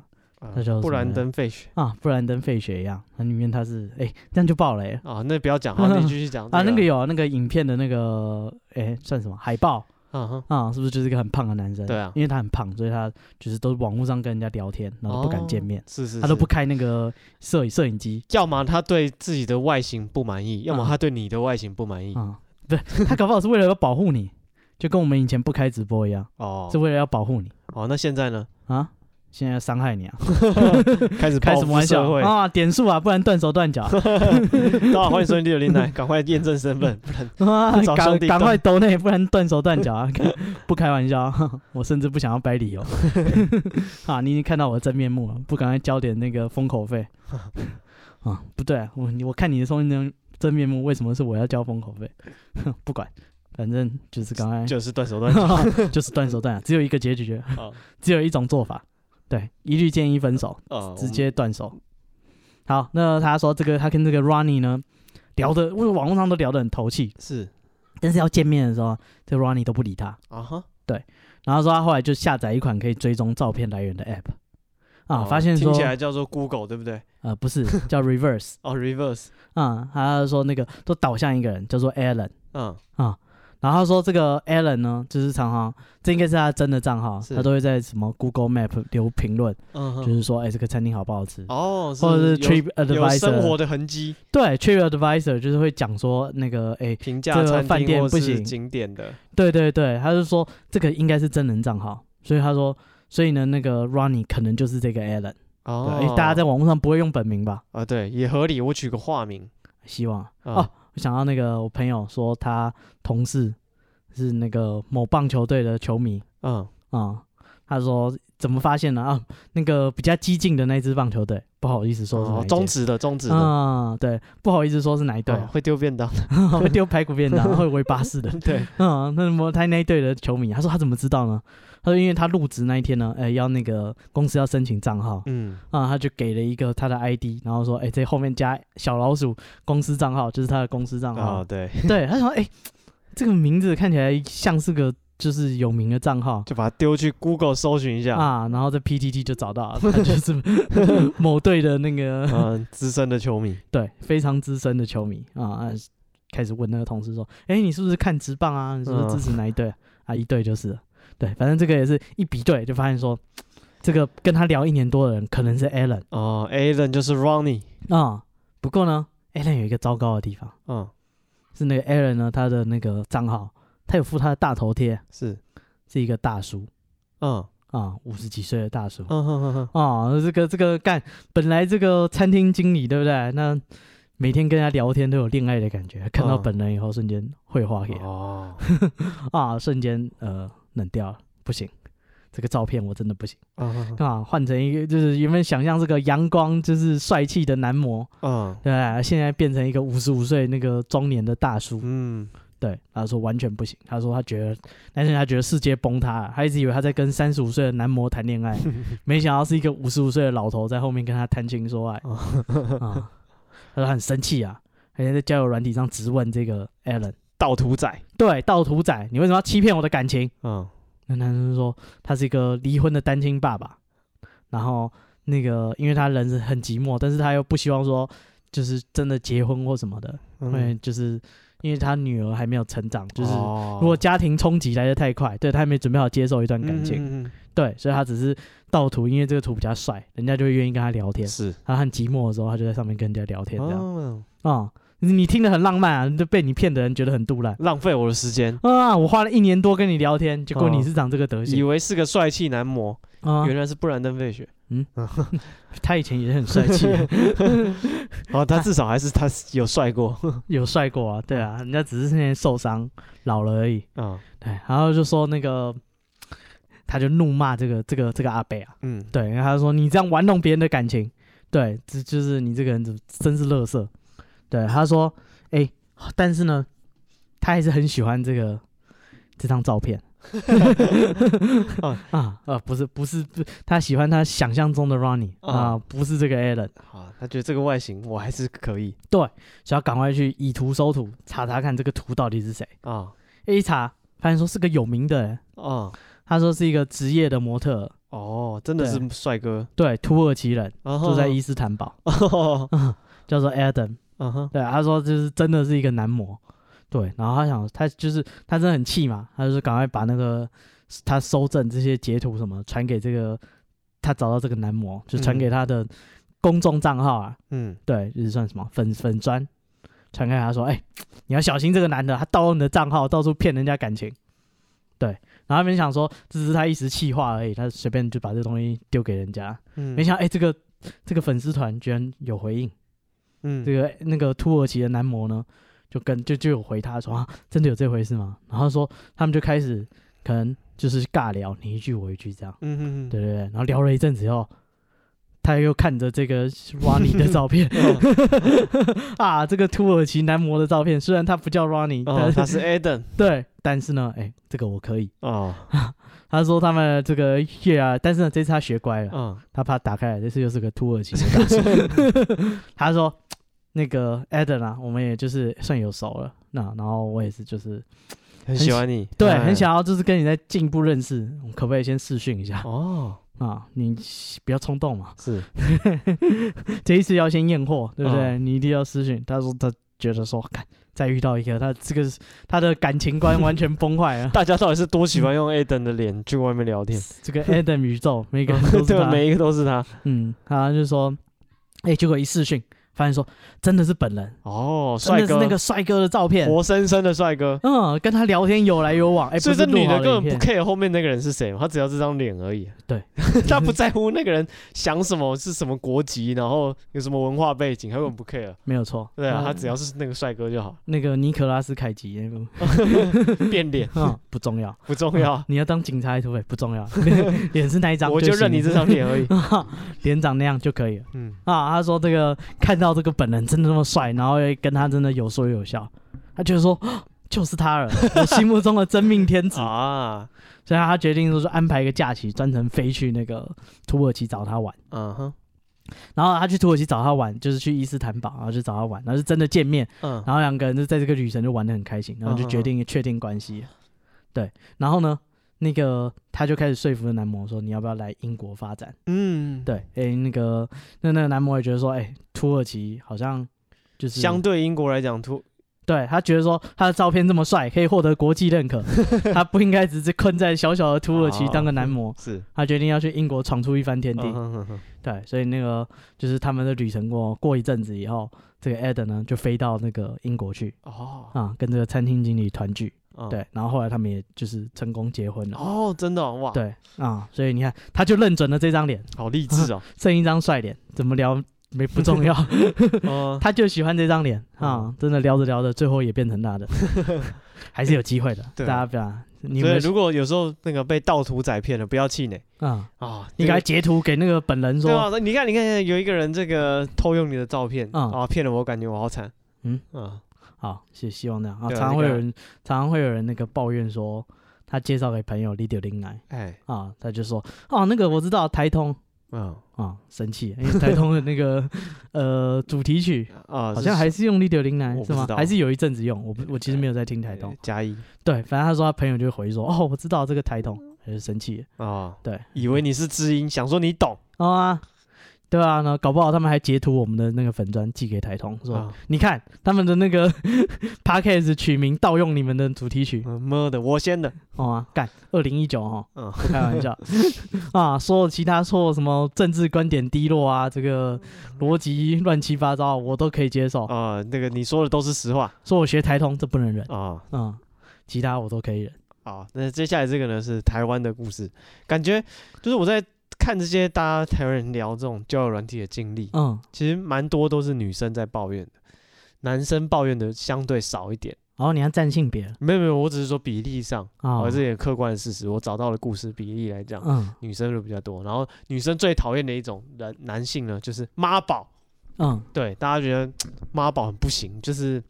那叫布兰登·费雪啊，布兰登·费雪一样，那里面他是哎，这样就爆雷啊！那不要讲，好，你继续讲啊。那个有那个影片的那个哎，算什么海报？啊啊，是不是就是一个很胖的男生？对啊，因为他很胖，所以他就是都网络上跟人家聊天，然后不敢见面，是是，他都不开那个摄影摄影机。要么他对自己的外形不满意，要么他对你的外形不满意啊。对，他搞不好是为了要保护你，就跟我们以前不开直播一样哦，是为了要保护你。哦，那现在呢？啊？现在要伤害你啊！开始开什么玩笑啊？点数啊，不然断手断脚。大家好，欢迎收听第六零来，赶快验证身份，不然赶赶快抖内，不然断手断脚啊！不开玩笑，我甚至不想要掰理由啊！你已经看到我的真面目了，不赶快交点那个封口费啊？不对啊，我我看你的真真面目，为什么是我要交封口费？不管，反正就是刚才就是断手断脚，就是断手断脚，只有一个结局，只有一种做法。对，一律建议分手，呃、直接断手。好，那他说这个他跟这个 Ronnie 呢聊的，因为网络上都聊得很投契，是，但是要见面的时候，这个 Ronnie 都不理他。啊哈，对，然后说他后来就下载一款可以追踪照片来源的 App，啊，哦、发现说听起来叫做 Google 对不对？呃，不是，叫 Reverse。哦，Reverse。啊、嗯，他说那个都导向一个人，叫做 Alan。嗯啊。然后他说这个 Alan 呢，就是常常这应该是他真的账号，他都会在什么 Google Map 留评论，就是说哎这个餐厅好不好吃？哦，或者是 Trip Advisor 生活的痕迹，对 Trip Advisor 就是会讲说那个哎评价这个饭店不行。景点的，对对对，他就说这个应该是真人账号，所以他说所以呢那个 Ronnie 可能就是这个 Alan 哦，大家在网络上不会用本名吧？啊对，也合理，我取个化名，希望哦。想到那个我朋友说他同事是那个某棒球队的球迷，嗯。啊、嗯，他说怎么发现呢？啊，那个比较激进的那支棒球队，不好意思说中职的中职的，啊、嗯，对，不好意思说是哪一队、啊哦，会丢便当，会丢排骨便当，会围巴士的，对，嗯，那么他那一队的球迷，他说他怎么知道呢？他说因为他入职那一天呢，哎，要那个公司要申请账号，嗯，啊，他就给了一个他的 ID，然后说，哎，这后面加小老鼠公司账号，就是他的公司账号，哦，对，对，他说，哎，这个名字看起来像是个就是有名的账号，就把它丢去 Google 搜寻一下。啊，然后在 PTT 就找到了，他就是 某队的那个嗯资深的球迷，对，非常资深的球迷。啊，开始问那个同事说，哎，你是不是看直棒啊？你是不是支持哪一队？啊，一队就是。对，反正这个也是一比对，就发现说，这个跟他聊一年多的人可能是 Alan 哦，Alan 就是 Ronnie 啊、嗯。不过呢，Alan 有一个糟糕的地方，嗯，是那个 Alan 呢，他的那个账号，他有附他的大头贴，是是一个大叔，嗯啊，五十几岁的大叔，嗯哼哼哼，啊，这个这个干，本来这个餐厅经理对不对？那每天跟他聊天都有恋爱的感觉，看到本人以后瞬间会话给哦，啊，瞬间呃。冷掉了，不行，这个照片我真的不行。Uh. 啊，换成一个就是原本想象这个阳光就是帅气的男模，嗯、uh，huh. 对，现在变成一个五十五岁那个中年的大叔，嗯、uh，huh. 对，他说完全不行，他说他觉得，但是他觉得世界崩塌了，他一直以为他在跟三十五岁的男模谈恋爱，没想到是一个五十五岁的老头在后面跟他谈情说爱，uh. 啊，他说很生气啊，还在交友软体上质问这个 Alan。盗图仔，对，盗图仔，你为什么要欺骗我的感情？嗯，那男生说他是一个离婚的单亲爸爸，然后那个因为他人是很寂寞，但是他又不希望说就是真的结婚或什么的，因为、嗯、就是因为他女儿还没有成长，就是如果家庭冲击来得太快，对他还没准备好接受一段感情，嗯嗯嗯对，所以他只是盗图，因为这个图比较帅，人家就会愿意跟他聊天。是，他很寂寞的时候，他就在上面跟人家聊天这样，哦。嗯你听得很浪漫啊，就被你骗的人觉得很杜烂，浪费我的时间。啊！我花了一年多跟你聊天，结果你是长这个德行，以为是个帅气男模啊，原来是布兰登·费雪。嗯，他以前也很帅气，哦，他至少还是他有帅过，有帅过啊，对啊，人家只是现在受伤老了而已。嗯，对，然后就说那个，他就怒骂这个这个这个阿贝啊，嗯，对，然后他就说你这样玩弄别人的感情，对，这就是你这个人怎真是垃圾。对，他说，哎，但是呢，他还是很喜欢这个这张照片。啊啊不是不是不，他喜欢他想象中的 Ronnie 啊，啊，不是这个 Allen 啊，他觉得这个外形我还是可以。对，想要赶快去以图搜图，查查看这个图到底是谁啊？一查发现说是个有名的人啊，他说是一个职业的模特哦，真的是帅哥，对，土耳其人住在伊斯坦堡，叫做 Adam，嗯哼，对，他说就是真的是一个男模。对，然后他想，他就是他真的很气嘛，他就是赶快把那个他搜证这些截图什么传给这个他找到这个男模，就传给他的公众账号啊，嗯，对，就是算什么粉粉砖，传给他说，哎，你要小心这个男的，他盗用你的账号，到处骗人家感情，对，然后他们想说只是他一时气话而已，他随便就把这东西丢给人家，嗯，没想到哎，这个这个粉丝团居然有回应，嗯，这个那个土耳其的男模呢？就跟就就有回他说啊，真的有这回事吗？然后说他们就开始可能就是尬聊，你一句我一句这样，嗯哼哼，对对对，然后聊了一阵子以后，他又看着这个 Ronnie 的照片，啊，这个土耳其男模的照片，虽然他不叫但他是 Adam，对，但是呢，哎，这个我可以哦。他说他们这个月啊，但是呢，这次他学乖了，嗯，他怕打开来，这次又是个土耳其的大叔，他说。那个 Adam 啊，我们也就是算有熟了，那然后我也是就是很喜欢你，对，很想要就是跟你再进一步认识，可不可以先试训一下？哦，啊，你不要冲动嘛，是，这一次要先验货，对不对？你一定要试训。他说他觉得说，看再遇到一个他这个他的感情观完全崩坏了。大家到底是多喜欢用 Adam 的脸去外面聊天？这个 Adam 宇宙，每个人都是 他，每一个都是他。嗯，他就说，哎，结果一视讯。发现说真的是本人哦，帅哥，是那个帅哥的照片，活生生的帅哥。嗯，跟他聊天有来有往。哎，所以这女的根本不 care 后面那个人是谁，她只要这张脸而已。对，她不在乎那个人想什么，是什么国籍，然后有什么文化背景，她根本不 care。没有错，对啊，她只要是那个帅哥就好。那个尼可拉斯凯奇那个 变脸 不重要，不重要。你要当警察对不对？不重要，脸是哪一张？我就认你这张脸而已，脸长那样就可以了。嗯啊，他说这个看到这个本人真的。那么帅，然后跟他真的有说有笑，他觉得说就是他了，我心目中的真命天子啊！所以他决定说是安排一个假期，专程飞去那个土耳其找他玩。嗯哼，然后他去土耳其找他玩，就是去伊斯坦堡，然后去找他玩，然后是真的见面。嗯，然后两个人就在这个旅程就玩得很开心，然后就决定确定关系。对，然后呢，那个他就开始说服了男模说：“你要不要来英国发展？”嗯，对，哎，那个那那个男模也觉得说：“哎，土耳其好像。”就是相对英国来讲，土对他觉得说他的照片这么帅，可以获得国际认可，他不应该只是困在小小的土耳其当个男模。是，他决定要去英国闯出一番天地。对，所以那个就是他们的旅程过过一阵子以后，这个 Adam 呢就飞到那个英国去哦，啊，跟这个餐厅经理团聚。对，然后后来他们也就是成功结婚了。哦，真的哇。对啊，所以你看，他就认准了这张脸，好励志哦，剩一张帅脸，怎么聊？没不重要 他就喜欢这张脸啊！真的聊着聊着，最后也变成他的，还是有机会的。大家不要，你们如果有时候那个被盗图仔骗了，不要气馁啊啊！你给他截图给那个本人说，对啊，你看你看，有一个人这个偷用你的照片啊，骗了我，感觉我好惨。嗯啊，好，希希望那样啊。常常会有人，常常会有人那个抱怨说，他介绍给朋友李柳林来，哎啊，他就说哦，那个我知道台通。嗯啊，生气，因为台通的那个呃主题曲啊，好像还是用 Lido 林来是吗？还是有一阵子用？我不，我其实没有在听台通。加一，对，反正他说他朋友就回说，哦，我知道这个台通，还是生气啊，对，以为你是知音，想说你懂啊。对啊，那搞不好他们还截图我们的那个粉砖寄给台通，说、哦、你看他们的那个 Podcast 取名盗用你们的主题曲，妈的，我先的，哦啊，干，二零一九哈，嗯，不开玩笑。啊，说其他说什么政治观点低落啊，这个逻辑乱七八糟，我都可以接受。啊，那个你说的都是实话，说我学台通这不能忍。啊，嗯，其他我都可以忍。好，那接下来这个呢是台湾的故事，感觉就是我在。看这些大家台湾人聊这种交友软体的经历，嗯，其实蛮多都是女生在抱怨的，男生抱怨的相对少一点。哦，你要占性别？没有没有，我只是说比例上，哦，这也客观的事实。我找到了故事比例来讲，嗯，女生就比较多。然后女生最讨厌的一种男男性呢，就是妈宝。嗯，对，大家觉得妈宝很不行，就是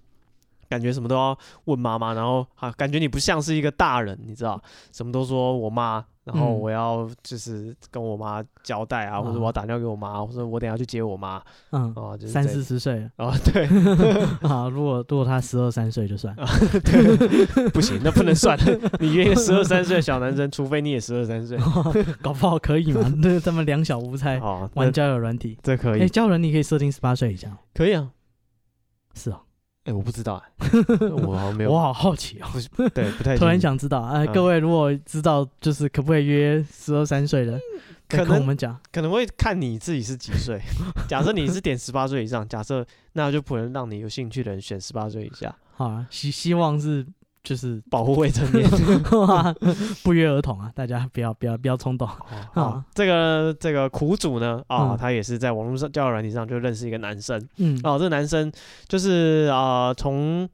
感觉什么都要问妈妈，然后啊，感觉你不像是一个大人，你知道，什么都说我妈。然后我要就是跟我妈交代啊，或者我要打电话给我妈，或者我等下去接我妈。嗯，哦，就是三四十岁哦，对，啊，如果如果他十二三岁就算，对，不行，那不能算。你约一个十二三岁的小男生，除非你也十二三岁，搞不好可以嘛？那他们两小无猜，玩交友软体，这可以。哎，交友软体可以设定十八岁以下，可以啊，是啊。哎，我不知道哎，我好像没有，我好好奇哦。对，不太 突然想知道。哎，各位如果知道，就是可不可以约十二三岁的，可能我们讲，可能会看你自己是几岁。假设你是点十八岁以上，假设那就不能让你有兴趣的人选十八岁以下。好啊，希希望是。就是保护未成年，不约而同啊！大家不要不要不要冲动。啊！这个这个苦主呢啊，他也是在网络上交友软体上就认识一个男生，嗯，哦，这个男生就是啊，从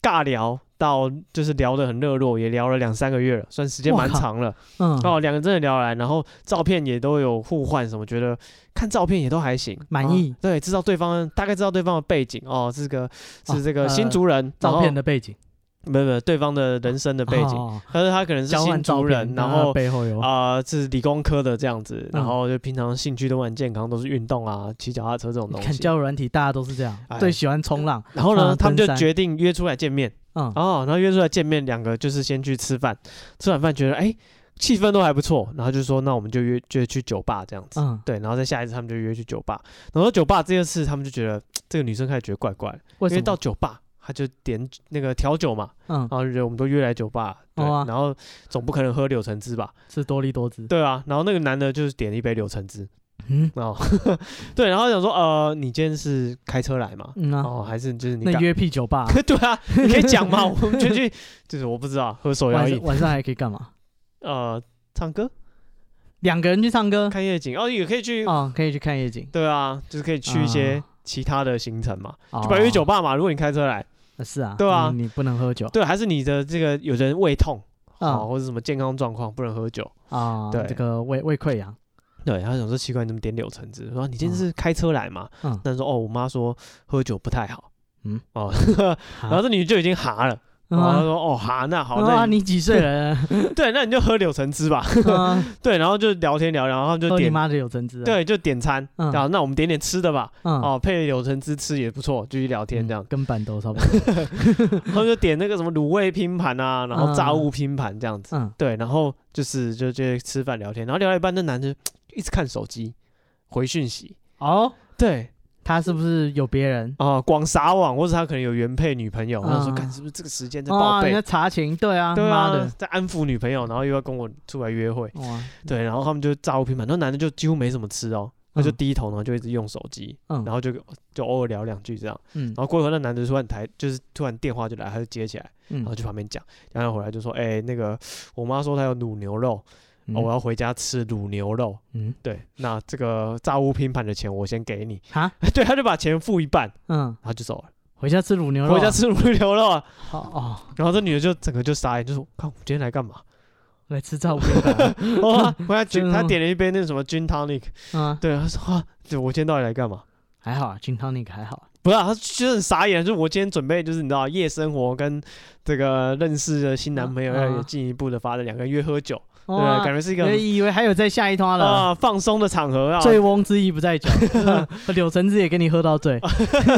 尬聊到就是聊得很热络，也聊了两三个月了，算时间蛮长了，嗯，哦，两个人真的聊来，然后照片也都有互换，什么觉得看照片也都还行，满意，对，知道对方大概知道对方的背景哦，是个是这个新竹人，照片的背景。没有没有，对方的人生的背景，但是他可能是新族人，然后背后有啊，是理工科的这样子，然后就平常兴趣都很健康，都是运动啊，骑脚踏车这种东西。看交友软体，大家都是这样，最喜欢冲浪。然后呢，他们就决定约出来见面。嗯，哦，然后约出来见面，两个就是先去吃饭，吃完饭觉得哎，气氛都还不错，然后就说那我们就约就去酒吧这样子。嗯，对，然后再下一次他们就约去酒吧，然后酒吧这件事他们就觉得这个女生开始觉得怪怪，因为到酒吧。他就点那个调酒嘛，嗯，然后我们都约来酒吧，对，然后总不可能喝柳橙汁吧，是多利多汁，对啊，然后那个男的就是点了一杯柳橙汁，嗯，然后，对，然后想说，呃，你今天是开车来嘛？嗯哦，还是就是你那约屁酒吧？对啊，你可以讲嘛，我们就去，就是我不知道喝手摇饮，晚上还可以干嘛？呃，唱歌，两个人去唱歌，看夜景，哦，也可以去，哦，可以去看夜景，对啊，就是可以去一些其他的行程嘛，就比如酒吧嘛，如果你开车来。是啊，对啊，你不能喝酒，对，还是你的这个有人胃痛啊，或者什么健康状况不能喝酒啊，对，这个胃胃溃疡，对，他想说奇怪，你怎么点柳橙汁？说你今天是开车来嘛？嗯，但是说哦，我妈说喝酒不太好，嗯，哦，然后这女就已经哈了。然后他说：“哦，哈，那好，那你几岁了？对，那你就喝柳橙汁吧。对，然后就聊天聊，然后就点你妈的柳橙汁。对，就点餐。然后那我们点点吃的吧。哦，配柳橙汁吃也不错，继续聊天这样。跟板豆差不多。然后就点那个什么卤味拼盘啊，然后炸物拼盘这样子。对，然后就是就就吃饭聊天，然后聊一半，那男的一直看手机回讯息。哦，对。”他是不是有别人哦？广撒网，或者他可能有原配女朋友。他说：“看是不是这个时间在报备？”在查情，对啊，妈的，在安抚女朋友，然后又要跟我出来约会。对，然后他们就炸物拼盘，那男的就几乎没什么吃哦，他就低头，然后就一直用手机，然后就就偶尔聊两句这样。然后过一会儿，那男的突然台就是突然电话就来，他就接起来，然后去旁边讲，然后回来就说：“哎，那个我妈说她有卤牛肉。”我要回家吃卤牛肉。嗯，对，那这个炸物拼盘的钱我先给你。哈，对，他就把钱付一半，嗯，然后就走了。回家吃卤牛肉，回家吃卤牛肉啊。哦，然后这女的就整个就傻眼，就说：“看我今天来干嘛？来吃炸物拼盘。”哇，回来君他点了一杯那个什么 gin tonic。嗯，对，他说：“啊，就我今天到底来干嘛？”还好啊，gin tonic 还好。不是，他就是很傻眼，就是我今天准备就是你知道夜生活跟这个认识的新男朋友要有进一步的发展，两个人约喝酒。对，感觉是一个以为还有在下一摊了啊，放松的场合啊，醉翁之意不在酒，柳橙汁也跟你喝到醉，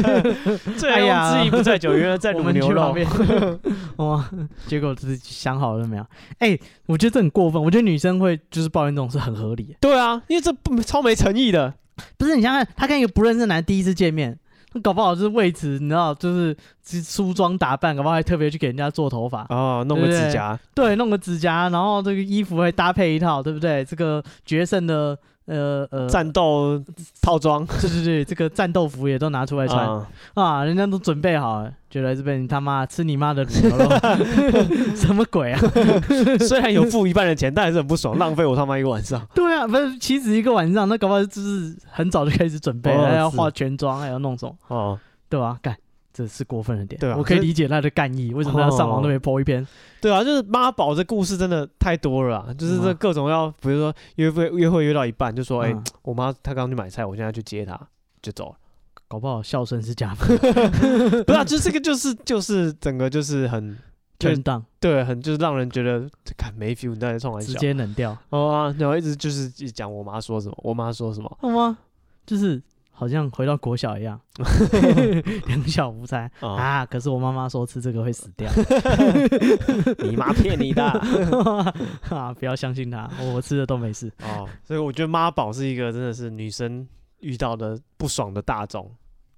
醉翁之意不在酒，原来在卤牛肉。哇，结果自己想好了没有？哎，我觉得这很过分，我觉得女生会就是抱怨这种是很合理。对啊，因为这不超没诚意的，不是你想想，他跟一个不认识的男第一次见面。搞不好就是为此，你知道，就是梳妆打扮，搞不好还特别去给人家做头发哦，弄个指甲，对，弄个指甲，然后这个衣服会搭配一套，对不对？这个决胜的。呃呃，战斗套装，对对对，这个战斗服也都拿出来穿啊，啊，人家都准备好了，就来这边你他妈吃你妈的卤牛肉，什么鬼啊？虽然有付一半的钱，但还是很不爽，浪费我他妈一个晚上。对啊，不是，岂止一个晚上，那搞不好就是很早就开始准备，还要化全妆，还要弄什么，哦，对吧？干。这是过分了点，对啊，我可以理解他的干意，为什么他上网都没 po 一篇？对啊，就是妈宝这故事真的太多了，就是这各种要，比如说约会约会约到一半，就说，哎，我妈她刚去买菜，我现在去接她，就走了。搞不好孝顺是假的。不是啊，就这个就是就是整个就是很震荡，对，很就是让人觉得看没 feel，你在冲完直接冷掉。哦啊，然后一直就是一讲我妈说什么，我妈说什么，好吗？就是。好像回到国小一样，两小无猜、哦、啊！可是我妈妈说吃这个会死掉，你妈骗你的 啊！不要相信她，我吃的都没事哦。所以我觉得妈宝是一个真的是女生遇到的不爽的大众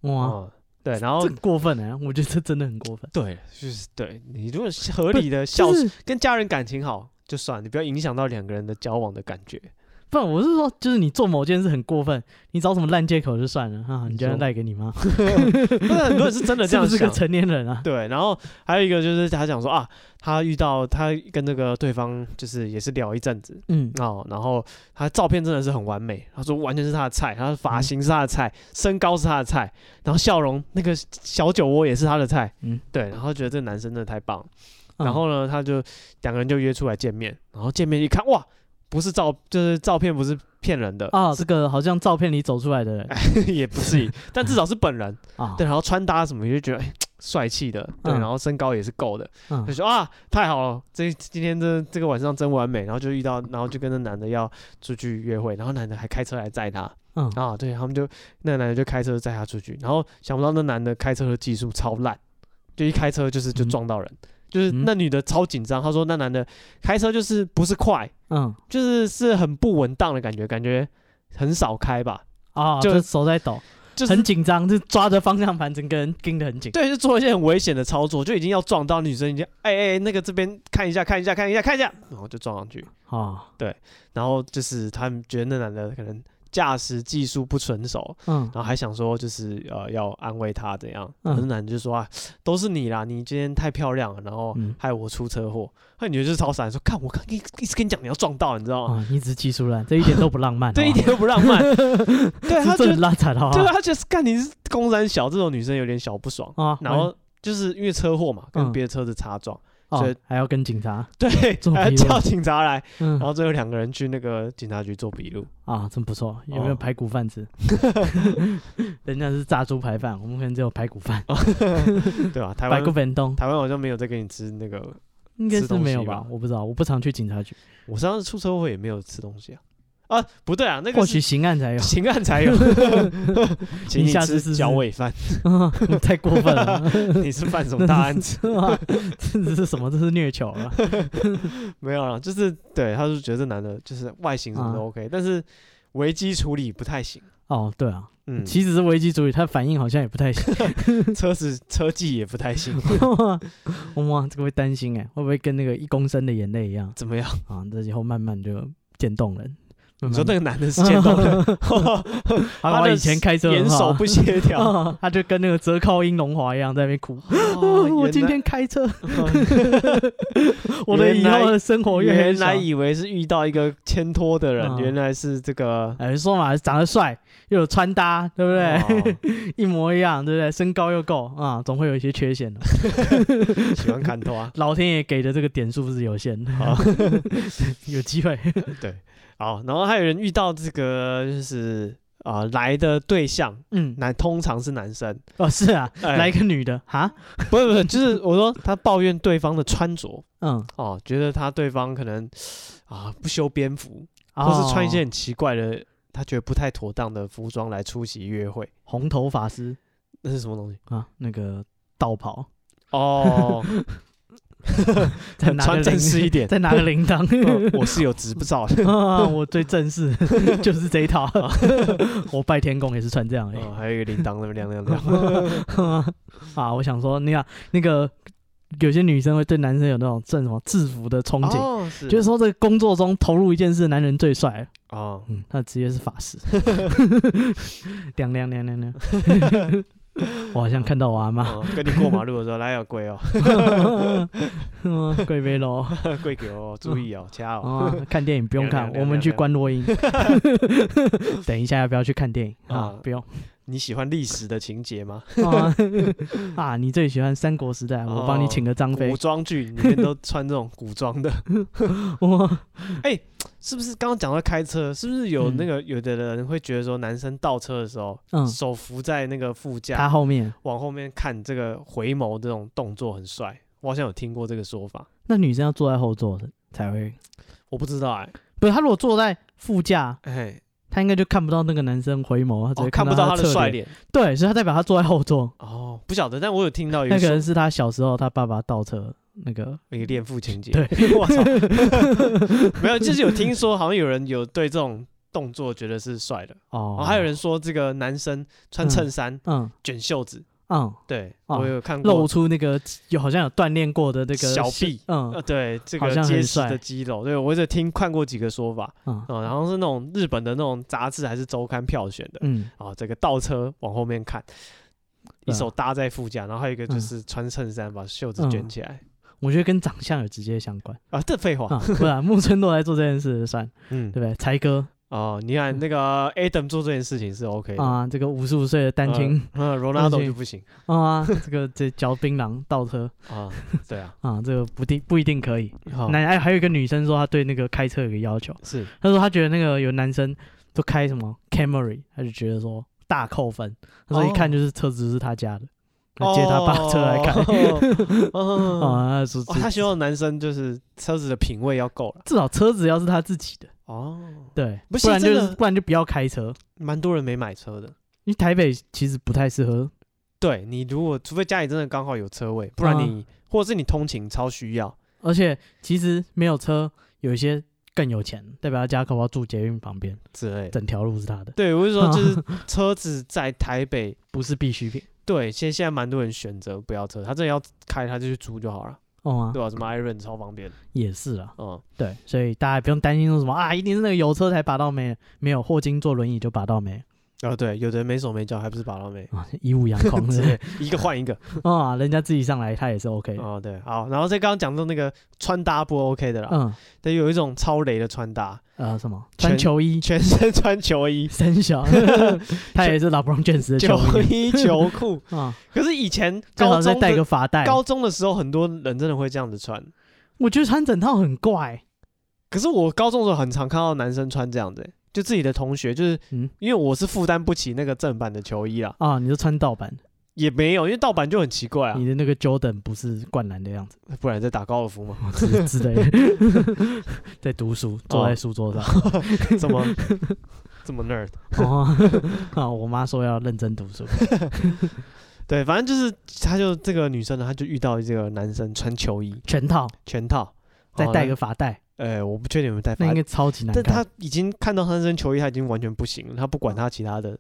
哇、嗯。对，然后很过分哎、欸，我觉得这真的很过分。对，就是对你如果合理的孝顺，跟家人感情好就算，你不要影响到两个人的交往的感觉。不，我是说，就是你做某件事很过分，你找什么烂借口就算了哈，你居然赖给你妈，不是很多人是真的这样想，是个成年人啊。对，然后还有一个就是他讲说啊，他遇到他跟那个对方就是也是聊一阵子，嗯。哦，然后他照片真的是很完美，他说完全是他的菜，他的发型是他的菜，嗯、身高是他的菜，然后笑容那个小酒窝也是他的菜，嗯，对，然后觉得这个男生真的太棒，然后呢，他就两个人就约出来见面，然后见面一看哇。不是照，就是照片不是骗人的啊。这个好像照片里走出来的人 也不至于，但至少是本人 啊。对，然后穿搭什么，就觉得帅气的。对，然后身高也是够的。就说啊，太好了，这今天这这个晚上真完美。然后就遇到，然后就跟那男的要出去约会，然后男的还开车来载他。嗯啊，对，他们就那个男的就开车载他出去，然后想不到那男的开车的技术超烂，就一开车就是就撞到人。就是那女的超紧张，她说那男的开车就是不是快，嗯，就是是很不稳当的感觉，感觉很少开吧，啊，就是手在抖，就是很紧张，就抓着方向盘，整个人盯得很紧，对，就做一些很危险的操作，就已经要撞到女生，已经哎哎，那个这边看一下，看一下，看一下，看一下，然后就撞上去，啊，对，然后就是他们觉得那男的可能。驾驶技术不纯熟，嗯，然后还想说就是呃要安慰他怎样，可是男的就说啊，都是你啦，你今天太漂亮了，然后害我出车祸。那女的就是超闪说，看我刚一一直跟你讲你要撞到，你知道吗？你只是技术烂，这一点都不浪漫，这一点都不浪漫。对，他就是烂惨了，对，他就是看你是公三小这种女生有点小不爽啊，然后就是因为车祸嘛，跟别的车子擦撞。所以还要跟警察 对，还要叫警察来，然后最后两个人去那个警察局做笔录啊，真不错。有没有排骨饭吃？人家是炸猪排饭，我们可能只有排骨饭，对吧？台湾排骨粉东，台湾好像没有在给你吃那个，应该是没有吧？我不知道，我不常去警察局。我上次出车祸也没有吃东西啊。啊，不对啊，那个或许刑案才有，刑案才有。你下次是脚尾饭，太过分了。你是犯什么大案子？这是什么？这是虐囚了？没有了，就是对，他是觉得这男的就是外形什么都 OK，但是危机处理不太行。哦，对啊，嗯，其实是危机处理，他反应好像也不太行，车子车技也不太行。哇，这个会担心哎，会不会跟那个一公升的眼泪一样？怎么样啊？这以后慢慢就渐冻人。你说那个男的是渐冻的，他以前开车眼手不协调，他就跟那个折靠英龙华一样在那边哭。我今天开车，我的以后的生活原来以为是遇到一个牵拖的人，原来是这个。哎，说嘛，长得帅又有穿搭，对不对？一模一样，对不对？身高又够啊，总会有一些缺陷的。喜欢看拖啊，老天爷给的这个点数是有限的，有机会。对。好，然后还有人遇到这个，就是啊、呃、来的对象，嗯，男通常是男生。哦，是啊，欸、来一个女的哈，不是不是，就是我说他抱怨对方的穿着，嗯，哦，觉得他对方可能啊不修边幅，哦、或是穿一些很奇怪的，他觉得不太妥当的服装来出席约会，红头发丝，那是什么东西？啊？那个道袍。哦。再穿正式一点，再拿个铃铛。我是有执照的，我最正式就是这一套。我拜天公也是穿这样。哦，还有一个铃铛，那么亮亮亮。啊，我想说，你看那个有些女生会对男生有那种正什么制服的憧憬，就是说这个工作中投入一件事，男人最帅。哦，嗯，他的职业是法师。亮亮亮亮亮。我好像看到我阿妈跟你过马路的时候，来要跪哦，跪杯喽，跪给 哦，注意哦，掐哦。看电影不用看，我们去观落音。等一下要不要去看电影啊？不用。你喜欢历史的情节吗？啊，你最喜欢三国时代，我帮你请个张飞。古装剧里面都穿这种古装的。哇，哎，是不是刚刚讲到开车，是不是有那个有的人会觉得说，男生倒车的时候，嗯，手扶在那个副驾，他后面往后面看这个回眸这种动作很帅。我好像有听过这个说法。那女生要坐在后座才会？我不知道哎、欸，不是，他如果坐在副驾，哎。他应该就看不到那个男生回眸，他只看不到他的帅脸。对，所以他代表他坐在后座。哦，不晓得，但我有听到一个，那可能是他小时候他爸爸倒车那个那个恋父情节。对，我操，没有，就是有听说，好像有人有对这种动作觉得是帅的。哦，还有人说这个男生穿衬衫，嗯，卷袖子。嗯，对，我有看过，露出那个有好像有锻炼过的那个小臂，嗯，对，这个结实的肌肉，对，我也听看过几个说法，嗯，然后是那种日本的那种杂志还是周刊票选的，嗯，啊，这个倒车往后面看，一手搭在副驾，然后还有一个就是穿衬衫把袖子卷起来，我觉得跟长相有直接相关。啊，这废话，不然木村都来做这件事算，嗯，对不对？才哥。哦，你看那个 Adam 做这件事情是 OK 的。啊，这个五十五岁的单亲，嗯，Ronaldo 就不行。啊，这个这嚼槟榔倒车。啊，对啊，啊，这个不定不一定可以。那还还有一个女生说她对那个开车有个要求，是。她说她觉得那个有男生都开什么 Camry，她就觉得说大扣分，她说一看就是车子是他家的，借他爸车来开，啊，他希望男生就是车子的品味要够了，至少车子要是他自己的。哦，对，不然就是不然就不要开车。蛮多人没买车的，因为台北其实不太适合。对，你如果除非家里真的刚好有车位，不然你或者是你通勤超需要。而且其实没有车，有一些更有钱，代表他家可能要住捷运旁边之类，整条路是他的。对，我是说，就是 车子在台北不是必需品。对，现现在蛮多人选择不要车，他真的要开，他就去租就好了。哦，对吧？什么 Iron 超方便，也是啊。嗯，对，所以大家不用担心说什么啊，一定是那个有车才拔到没，没有霍金坐轮椅就拔到妹。啊，对，有的人没手没脚，还不是把到妹啊，以武扬光，对，一个换一个啊，人家自己上来他也是 OK。哦，对，好，然后再刚刚讲到那个穿搭不 OK 的啦，嗯，得有一种超雷的穿搭，呃，什么？穿球衣，全身穿球衣，三小 他也是 LeBron James 的球衣球裤啊。可是以前高中戴个发带，高中的时候很多人真的会这样子穿，我觉得穿整套很怪。可是我高中的时候很常看到男生穿这样子。就自己的同学，就是，嗯，因为我是负担不起那个正版的球衣啊。啊，你就穿盗版？也没有，因为盗版就很奇怪啊。你的那个 Jordan 不是灌篮的样子，不然在打高尔夫吗？之之类的，在读书，坐在书桌上，怎么这么 nerd？啊，我妈说要认真读书。对，反正就是，他就这个女生呢，她就遇到这个男生穿球衣，全套，全套，再戴个发带。哎、欸，我不确定有没有带，那应该超级难看。但他已经看到他那身球衣，他已经完全不行了。他不管他其他的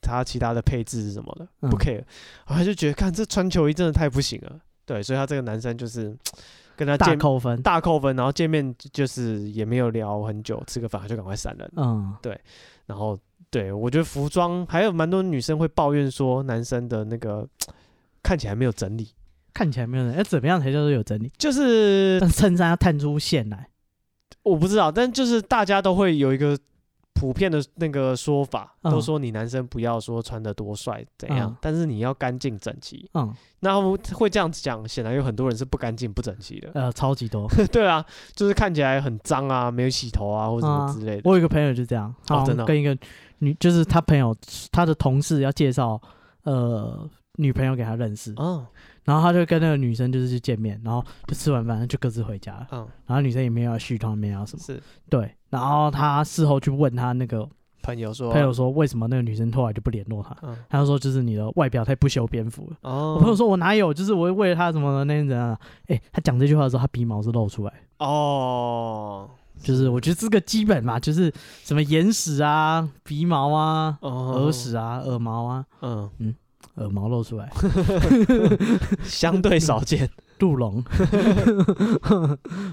他其他的配置是什么的，嗯、不 care。他就觉得看这穿球衣真的太不行了。对，所以他这个男生就是跟他大扣分，大扣分。然后见面就是也没有聊很久，吃个饭他就赶快闪人。嗯，对。然后对我觉得服装还有蛮多女生会抱怨说，男生的那个看起来没有整理，看起来没有整理，要怎么样才叫做有整理？就是衬衫要探出线来。我不知道，但就是大家都会有一个普遍的那个说法，嗯、都说你男生不要说穿得多帅怎样，嗯、但是你要干净整齐。嗯，那会这样子讲，显然有很多人是不干净不整齐的。呃，超级多。对啊，就是看起来很脏啊，没有洗头啊，或者什么之类的。我有一个朋友就这样，哦，真的，跟一个女，就是他朋友他的同事要介绍呃女朋友给他认识。嗯。然后他就跟那个女生就是去见面，然后就吃完饭就各自回家了。嗯，然后女生也没有要续摊，没有要什么。是，对。然后他事后去问他那个朋友说，朋友说为什么那个女生后来就不联络他？嗯，他就说就是你的外表太不修边幅了。哦，我朋友说我哪有，就是我为了他什么的那人啊？哎，他讲这句话的时候，他鼻毛是露出来。哦，就是我觉得这个基本嘛，就是什么眼屎啊、鼻毛啊、耳屎啊、耳毛啊。嗯嗯。耳毛露出来，相对少见。杜龙，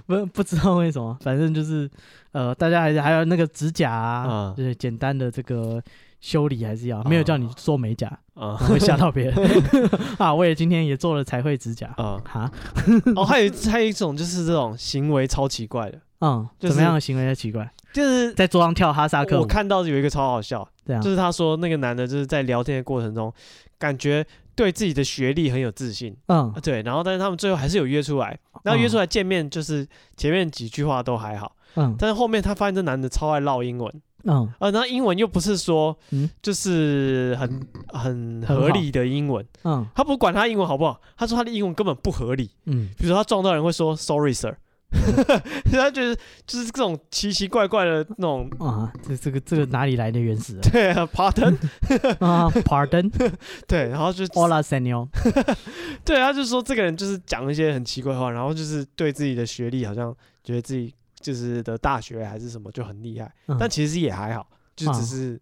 不不知道为什么，反正就是呃，大家还是还有那个指甲啊，就是简单的这个修理还是要，没有叫你做美甲啊，会吓到别人 啊。我也今天也做了彩绘指甲啊，哈，哦，还有还有一种就是这种行为超奇怪的，嗯，怎么样的行为才奇怪？就是在桌上跳哈萨克。我看到有一个超好笑，对啊就是他说那个男的就是在聊天的过程中。感觉对自己的学历很有自信，对，然后但是他们最后还是有约出来，然后约出来见面，就是前面几句话都还好，嗯，但是后面他发现这男的超爱唠英文。嗯，啊，然后英文又不是说，嗯，就是很很合理的英文，嗯，他不管他英文好不好，他说他的英文根本不合理，嗯，比如说他撞到人会说 sorry sir，他觉得就是这种奇奇怪怪的那种啊，这这个这个哪里来的原始？对啊，pardon 啊，pardon，对，然后就 hola 对，他就说这个人就是讲一些很奇怪的话，然后就是对自己的学历好像觉得自己。就是的大学还是什么就很厉害，嗯、但其实也还好，就只是，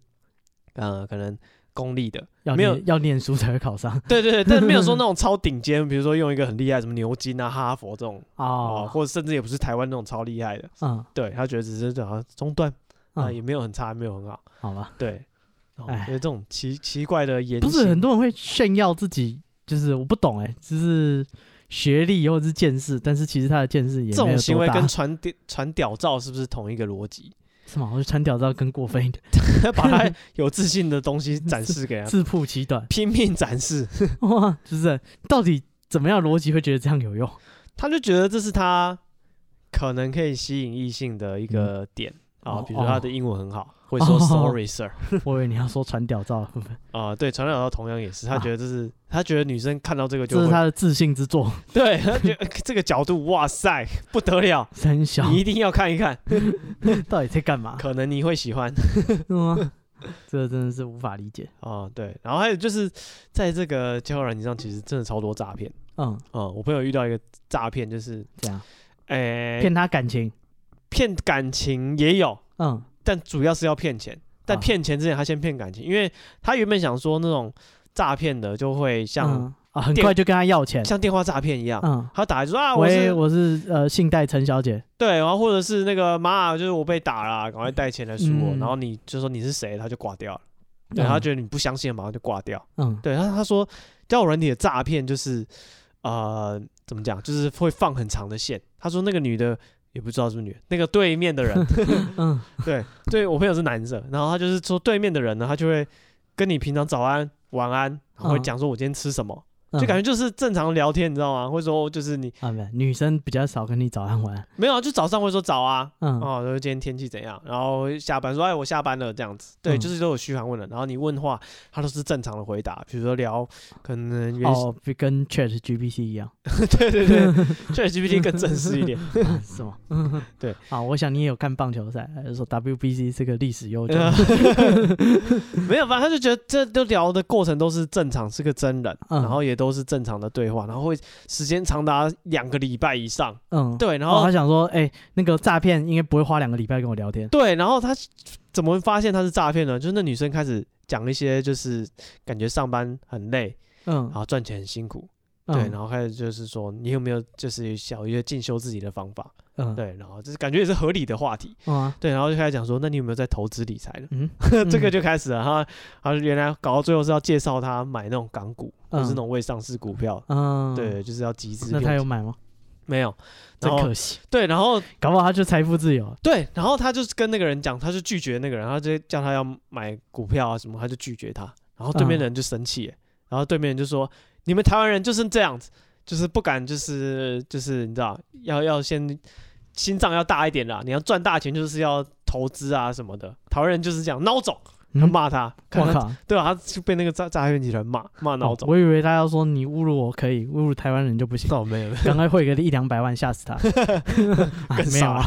啊、呃，可能公立的，要没有要念书才会考上。对对对，但是没有说 那种超顶尖，比如说用一个很厉害什么牛津啊、哈佛这种 哦、呃，或者甚至也不是台湾那种超厉害的。嗯，对他觉得只是好像中段啊、呃，也没有很差，也没有很好。好吧，对，哎，这种奇奇怪的言，不是很多人会炫耀自己，就是我不懂哎、欸，就是。学历或者是见识，但是其实他的见识也。这种行为跟传屌传屌照是不是同一个逻辑？是吗？我觉得传屌照更过分一点，把他有自信的东西展示给他，自曝其短，拼命展示。哇，就是到底怎么样逻辑会觉得这样有用？他就觉得这是他可能可以吸引异性的一个点。嗯啊，比如说他的英文很好，哦、会说 sorry sir。我以为你要说传屌照的部分。啊，对，传屌照同样也是，他觉得这是，啊、他觉得女生看到这个就，这是他的自信之作。对，他觉得这个角度，哇塞，不得了，三小，你一定要看一看，到底在干嘛？可能你会喜欢。这个真的是无法理解。啊，对，然后还有就是在这个交友软件上，其实真的超多诈骗。嗯，嗯，我朋友遇到一个诈骗，就是这样，哎，骗他感情。骗感情也有，嗯，但主要是要骗钱。但骗钱之前，他先骗感情，因为他原本想说那种诈骗的就会像啊，很快就跟他要钱，像电话诈骗一样。嗯，他打来就说啊，喂，我是呃信贷陈小姐。对，然后或者是那个妈，就是我被打了，赶快带钱来赎我。然后你就说你是谁，他就挂掉了。对，他觉得你不相信，马上就挂掉。嗯，对，他他说交友软体的诈骗就是呃怎么讲，就是会放很长的线。他说那个女的。也不知道是不是女，那个对面的人，嗯，对，对我朋友是男生，然后他就是说对面的人呢，他就会跟你平常早安、晚安，然后会讲说我今天吃什么。就感觉就是正常聊天，你知道吗？或者说就是你啊，没有女生比较少跟你早安晚安，没有啊，就早上会说早啊，嗯，哦，说今天天气怎样，然后下班说哎我下班了这样子，对，就是都有嘘寒问暖，然后你问话，他都是正常的回答，比如说聊可能哦，跟 Chat GPT 一样，对对对，Chat GPT 更正式一点，是吗？对，啊，我想你也有看棒球赛，还是说 WBC 是个历史悠久？没有吧？他就觉得这都聊的过程都是正常，是个真人，然后也。都是正常的对话，然后会时间长达两个礼拜以上。嗯，对，然后、哦、他想说，哎、欸，那个诈骗应该不会花两个礼拜跟我聊天。对，然后他怎么会发现他是诈骗呢？就是那女生开始讲一些，就是感觉上班很累，嗯，然后赚钱很辛苦。对，然后开始就是说，你有没有就是小一些进修自己的方法？嗯，对，然后就是感觉也是合理的话题。嗯，对，然后就开始讲说，那你有没有在投资理财呢？嗯，这个就开始了哈。然后原来搞到最后是要介绍他买那种港股，或是那种未上市股票。嗯，对，就是要集资。那他有买吗？没有，真可惜。对，然后搞不好他就财富自由。对，然后他就跟那个人讲，他就拒绝那个人，他直接叫他要买股票啊什么，他就拒绝他。然后对面的人就生气，然后对面人就说：“你们台湾人就是这样子。”就是不敢，就是就是你知道，要要先心脏要大一点啦。你要赚大钱，就是要投资啊什么的。台湾人就是这样孬种，他骂他，我靠，对啊？他就被那个诈诈骗集团骂骂孬种。我以为他要说你侮辱我可以，侮辱台湾人就不行。哦，没有，刚刚汇个一两百万吓死他。没有啊，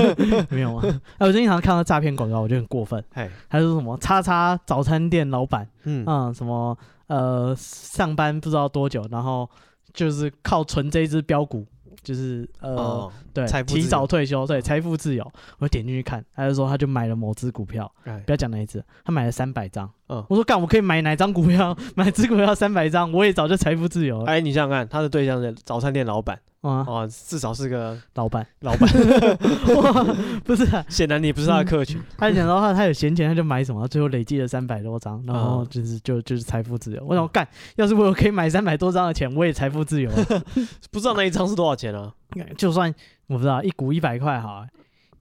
没有啊。哎，我最近常看到诈骗广告，我觉得很过分。哎，还说什么叉叉早餐店老板，嗯嗯，什么呃上班不知道多久，然后。就是靠存这只标股，就是呃，哦、对，提早退休，对，财富自由。我点进去看，他就说他就买了某只股票，哎、不要讲哪一只，他买了三百张。嗯，我说干，我可以买哪张股票？买只股票三百张，我也早就财富自由了。哎，你想想看，他的对象是早餐店老板。啊，哦，至少是个老板，老板，不是，显然你不是他的客群。他讲的话，他有闲钱，他就买什么，最后累计了三百多张，然后就是就就是财富自由。我想干，要是我有可以买三百多张的钱，我也财富自由。不知道那一张是多少钱啊？就算我不知道，一股一百块哈，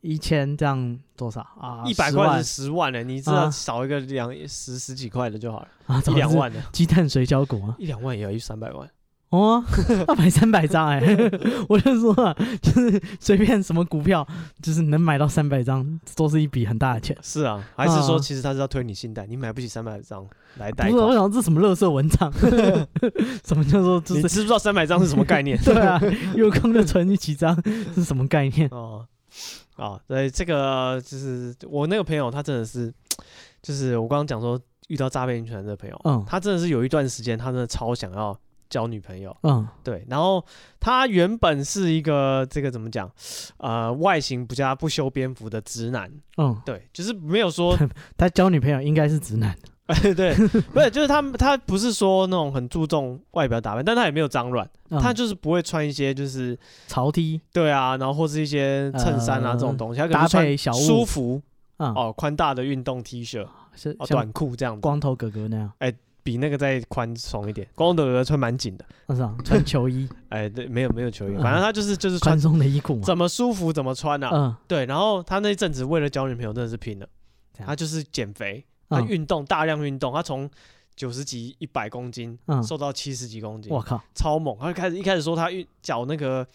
一千这样多少啊？一百块是十万呢，你只要少一个两十十几块的就好了，啊一两万的鸡蛋水饺股啊，一两万也要一三百万。哦，要买三百张哎，我就说啊，就是随便什么股票，就是能买到三百张，都是一笔很大的钱。是啊，还是说其实他是要推你信贷，你买不起三百张来贷？不是，我想这什么垃圾文章？什么叫做？你知不知道三百张是什么概念？对啊，有空就存你几张是什么概念？哦，啊，对，这个就是我那个朋友，他真的是，就是我刚刚讲说遇到诈骗集团的朋友，嗯，他真的是有一段时间，他真的超想要。交女朋友，嗯，对，然后他原本是一个这个怎么讲，呃，外形不加不修边幅的直男，嗯，对，就是没有说 他交女朋友应该是直男，对，不是，就是他他不是说那种很注重外表打扮，但他也没有脏乱，嗯、他就是不会穿一些就是潮 T，对啊，然后或是一些衬衫啊、呃、这种东西，他可能搭配小舒服，嗯、哦，宽大的运动 T 恤，是短裤这样子，光头哥哥那样，哎。比那个再宽松一点，光头哥穿蛮紧的，是啊，穿球衣，哎，对，没有没有球衣，反正他就是就是穿宽松的衣裤，怎么舒服怎么穿啊，嗯，对，然后他那一阵子为了交女朋友真的是拼了，他就是减肥，他运动大量运动，他从九十几一百公斤瘦到七十几公斤，我靠，超猛，他开始一开始说他运脚那个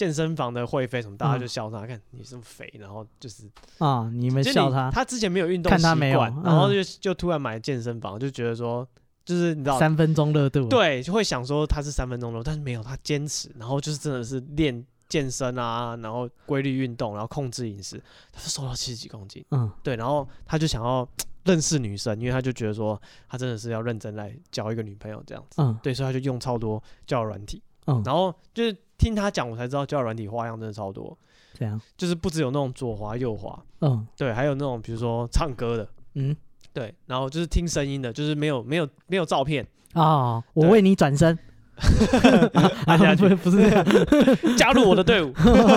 健身房的会费什么，大家就笑他，看你这么肥，然后就是啊，你们笑他，他之前没有运动习惯，然后就就突然买健身房，就觉得说。就是你知道三分钟热度，对，就会想说他是三分钟热度，但是没有，他坚持，然后就是真的是练健身啊，然后规律运动，然后控制饮食，他是瘦到七十几公斤，嗯，对，然后他就想要认识女生，因为他就觉得说他真的是要认真来交一个女朋友这样子，嗯，对，所以他就用超多交友软体，嗯，然后就是听他讲，我才知道交友软体花样真的超多，这样，就是不只有那种左滑右滑，嗯，对，还有那种比如说唱歌的，嗯。对，然后就是听声音的，就是没有没有没有照片。啊！我为你转身，啊，不是不是。这样，加入我的队伍，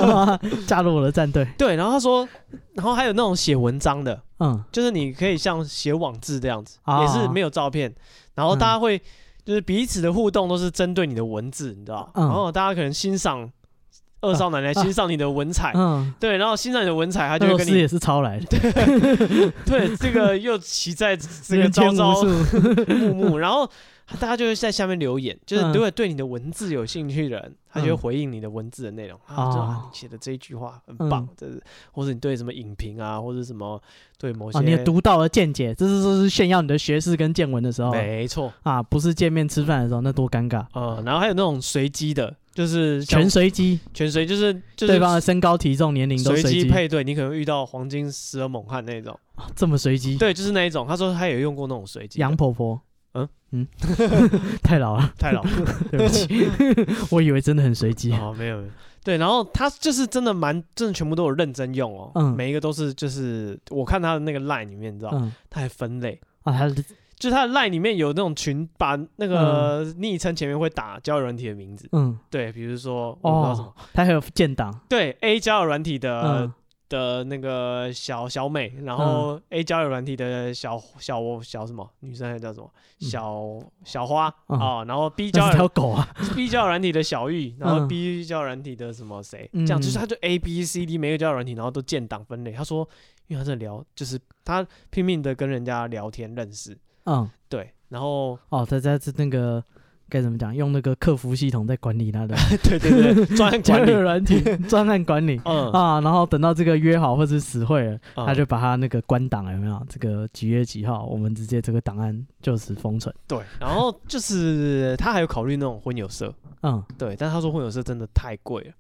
加入我的战队。对，然后他说，然后还有那种写文章的，嗯，就是你可以像写网志这样子，也是没有照片，然后大家会就是彼此的互动都是针对你的文字，你知道，然后大家可能欣赏。二少奶奶欣赏你的文采，嗯，对，然后欣赏你的文采，他就会跟你也是抄来的，对，这个又骑在这个朝朝暮暮，然后大家就会在下面留言，就是如果对你的文字有兴趣的人，他就会回应你的文字的内容啊，就你写的这一句话很棒，这是，或者你对什么影评啊，或者什么对某些，你独到的见解，这是说是炫耀你的学识跟见闻的时候，没错。啊，不是见面吃饭的时候，那多尴尬，嗯，然后还有那种随机的。就是全随机，全随就是就是对方的身高、体重、年龄都随机。配对，你可能遇到黄金十二猛汉那种，这么随机？对，就是那一种。他说他有用过那种随机。杨婆婆，嗯？嗯，太老了，太老了，对不起，我以为真的很随机。哦，没有，没有。对，然后他就是真的蛮，真的全部都有认真用哦，嗯，每一个都是就是我看他的那个 line 里面，你知道，他还分类。啊，他。就是他的 line 里面有那种群，把那个昵称前面会打交友软体的名字，嗯，对，比如说我不知道什么，他还有建档，对 A 交友软体的的那个小小美，然后 A 交友软体的小小小什么女生还叫什么？小小花啊，然后 B 交友狗啊，B 交友软体的小玉，然后 B 交友软体的什么谁，这样就是他就 A B C D 每个交友软体，然后都建档分类。他说，因为他在聊，就是他拼命的跟人家聊天认识。嗯，对，然后哦，他在这那个该怎么讲？用那个客服系统在管理他的，对对对，专案管理软体，专案管理，嗯啊，然后等到这个约好或者死会了，嗯、他就把他那个关档有没有？这个几月几号，我们直接这个档案就此封存。对，然后就是他还有考虑那种婚友社，嗯，对，但他说婚友社真的太贵了。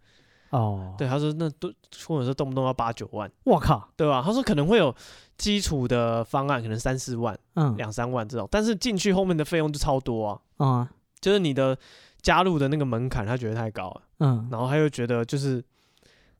哦，对，他说那都或者是动不动要八九万，我靠，对吧？他说可能会有基础的方案，可能三四万，嗯，两三万这种，但是进去后面的费用就超多啊，嗯，就是你的加入的那个门槛，他觉得太高了，嗯，然后他又觉得就是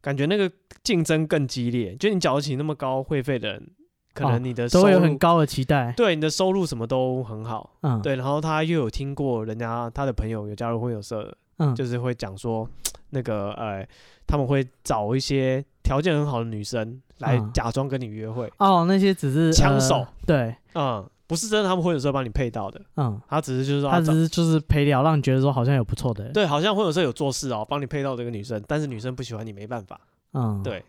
感觉那个竞争更激烈，就你缴得起那么高会费的人，可能你的收入都有很高的期待，对，你的收入什么都很好，嗯，对，然后他又有听过人家他的朋友有加入婚友社的，嗯，就是会讲说。那个呃，他们会找一些条件很好的女生来假装跟你约会。哦，那些只是枪手。对，嗯，不是真的，他们会有时候帮你配到的。嗯，他只是就是说，他只是就是陪聊，让你觉得说好像有不错的。对，好像会有时候有做事哦，帮你配到这个女生，但是女生不喜欢你，没办法。嗯，对。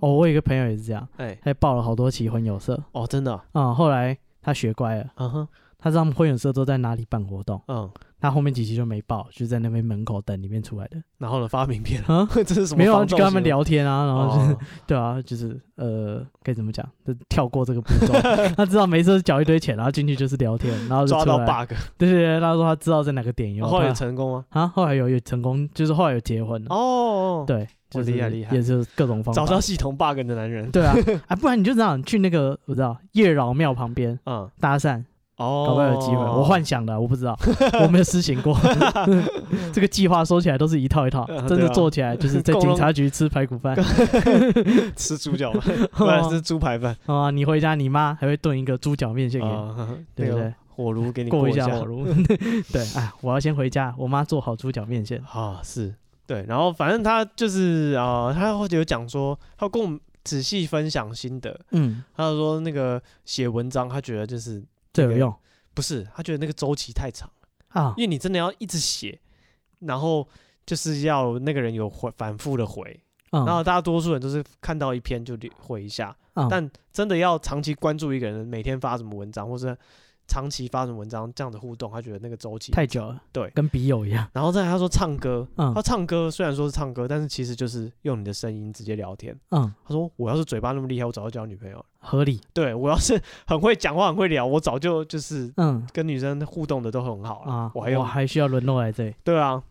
哦，我有一个朋友也是这样，哎，他报了好多期婚友社。哦，真的。嗯，后来他学乖了。嗯哼。他知道会员社都在哪里办活动，嗯。他后面几期就没报，就在那边门口等里面出来的。然后呢，发名片啊，这是什么？没有啊，就跟他们聊天啊，然后就是，对啊，就是呃，该怎么讲？就跳过这个步骤。他知道没事缴一堆钱，然后进去就是聊天，然后就抓到 bug。对对对，他说他知道在哪个点有。后来有成功吗？啊，后来有有成功，就是后来有结婚哦。对，就是厉害厉害，也是各种方法找到系统 bug 的男人。对啊，啊，不然你就这样去那个我知道月老庙旁边，嗯，搭讪。哦，搞不好有机会。我幻想的，我不知道，我没有实行过。这个计划说起来都是一套一套，真的做起来就是在警察局吃排骨饭，吃猪脚饭，不然是猪排饭。啊，你回家，你妈还会炖一个猪脚面线给你，对不对？火炉给你过一下火炉。对，哎，我要先回家，我妈做好猪脚面线。啊，是对，然后反正他就是啊，他或者有讲说，他跟我们仔细分享心得。嗯，他就说那个写文章，他觉得就是。这个用？不是，他觉得那个周期太长了。啊，因为你真的要一直写，然后就是要那个人有回反复的回，然后大多数人都是看到一篇就回一下，但真的要长期关注一个人，每天发什么文章，或者。长期发什么文章这样的互动，他觉得那个周期太久了，对，跟笔友一样。然后再他说唱歌，嗯，他唱歌虽然说是唱歌，但是其实就是用你的声音直接聊天，嗯。他说我要是嘴巴那么厉害，我早就交女朋友了。合理。对，我要是 很会讲话、很会聊，我早就就是嗯，跟女生互动的都很好了啊。我还有，我还需要沦落来这里。对啊。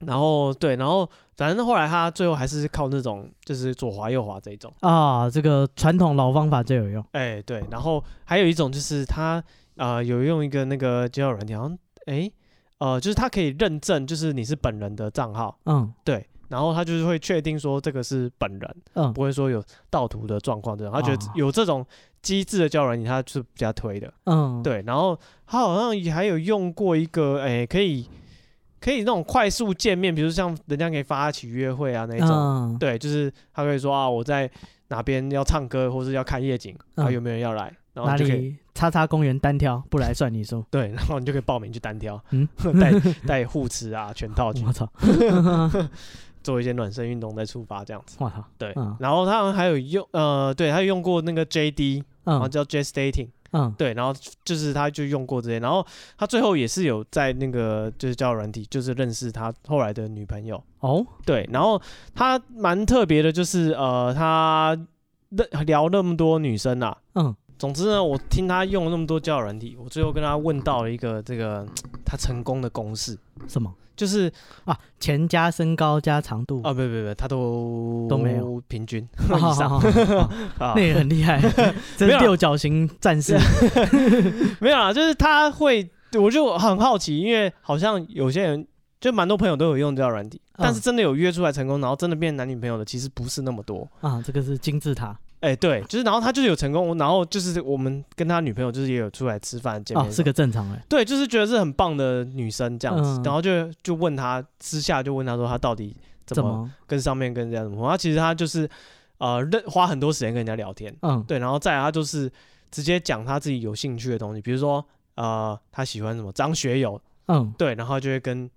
然后对，然后反正后来他最后还是靠那种就是左滑右滑这一种啊，这个传统老方法最有用。哎，对。然后还有一种就是他。啊、呃，有用一个那个交友软件，好像哎，呃，就是他可以认证，就是你是本人的账号，嗯，对，然后他就是会确定说这个是本人，嗯，不会说有盗图的状况这种，他觉得有这种机制的交友软件，他是比较推的，嗯，对，然后他好像也还有用过一个，哎，可以可以那种快速见面，比如像人家可以发起约会啊那种，嗯、对，就是他可以说啊，我在哪边要唱歌，或是要看夜景，啊，有没有人要来？然后就可以叉叉公园单挑，不来算你输。对，然后你就可以报名去单挑，嗯，带带护持啊，全套去。我操，做一些暖身运动再出发这样子。哇操，对。然后他还有用，呃，对他用过那个 JD，然后叫 Just Dating，嗯，对，然后就是他就用过这些，然后他最后也是有在那个就是交友软体，就是认识他后来的女朋友。哦，对，然后他蛮特别的，就是呃，他聊那么多女生啊，嗯。总之呢，我听他用了那么多交友软体，我最后跟他问到了一个这个他成功的公式，什么？就是啊，钱加身高加长度。啊，不不不，他都都没有。平均 以上，那也很厉害，这是六角形战士，没有啊，就是他会，我就很好奇，因为好像有些人就蛮多朋友都有用交友软体，但是真的有约出来成功，然后真的变男女朋友的，其实不是那么多。啊，这个是金字塔。哎，欸、对，就是，然后他就是有成功，然后就是我们跟他女朋友就是也有出来吃饭见面，哦，是个正常哎，对，就是觉得是很棒的女生这样子，嗯、然后就就问他私下就问他说他到底怎么跟上面跟人家怎么，他其实他就是呃认花很多时间跟人家聊天，嗯，对，然后再来他就是直接讲他自己有兴趣的东西，比如说呃他喜欢什么张学友，嗯，对，然后就会跟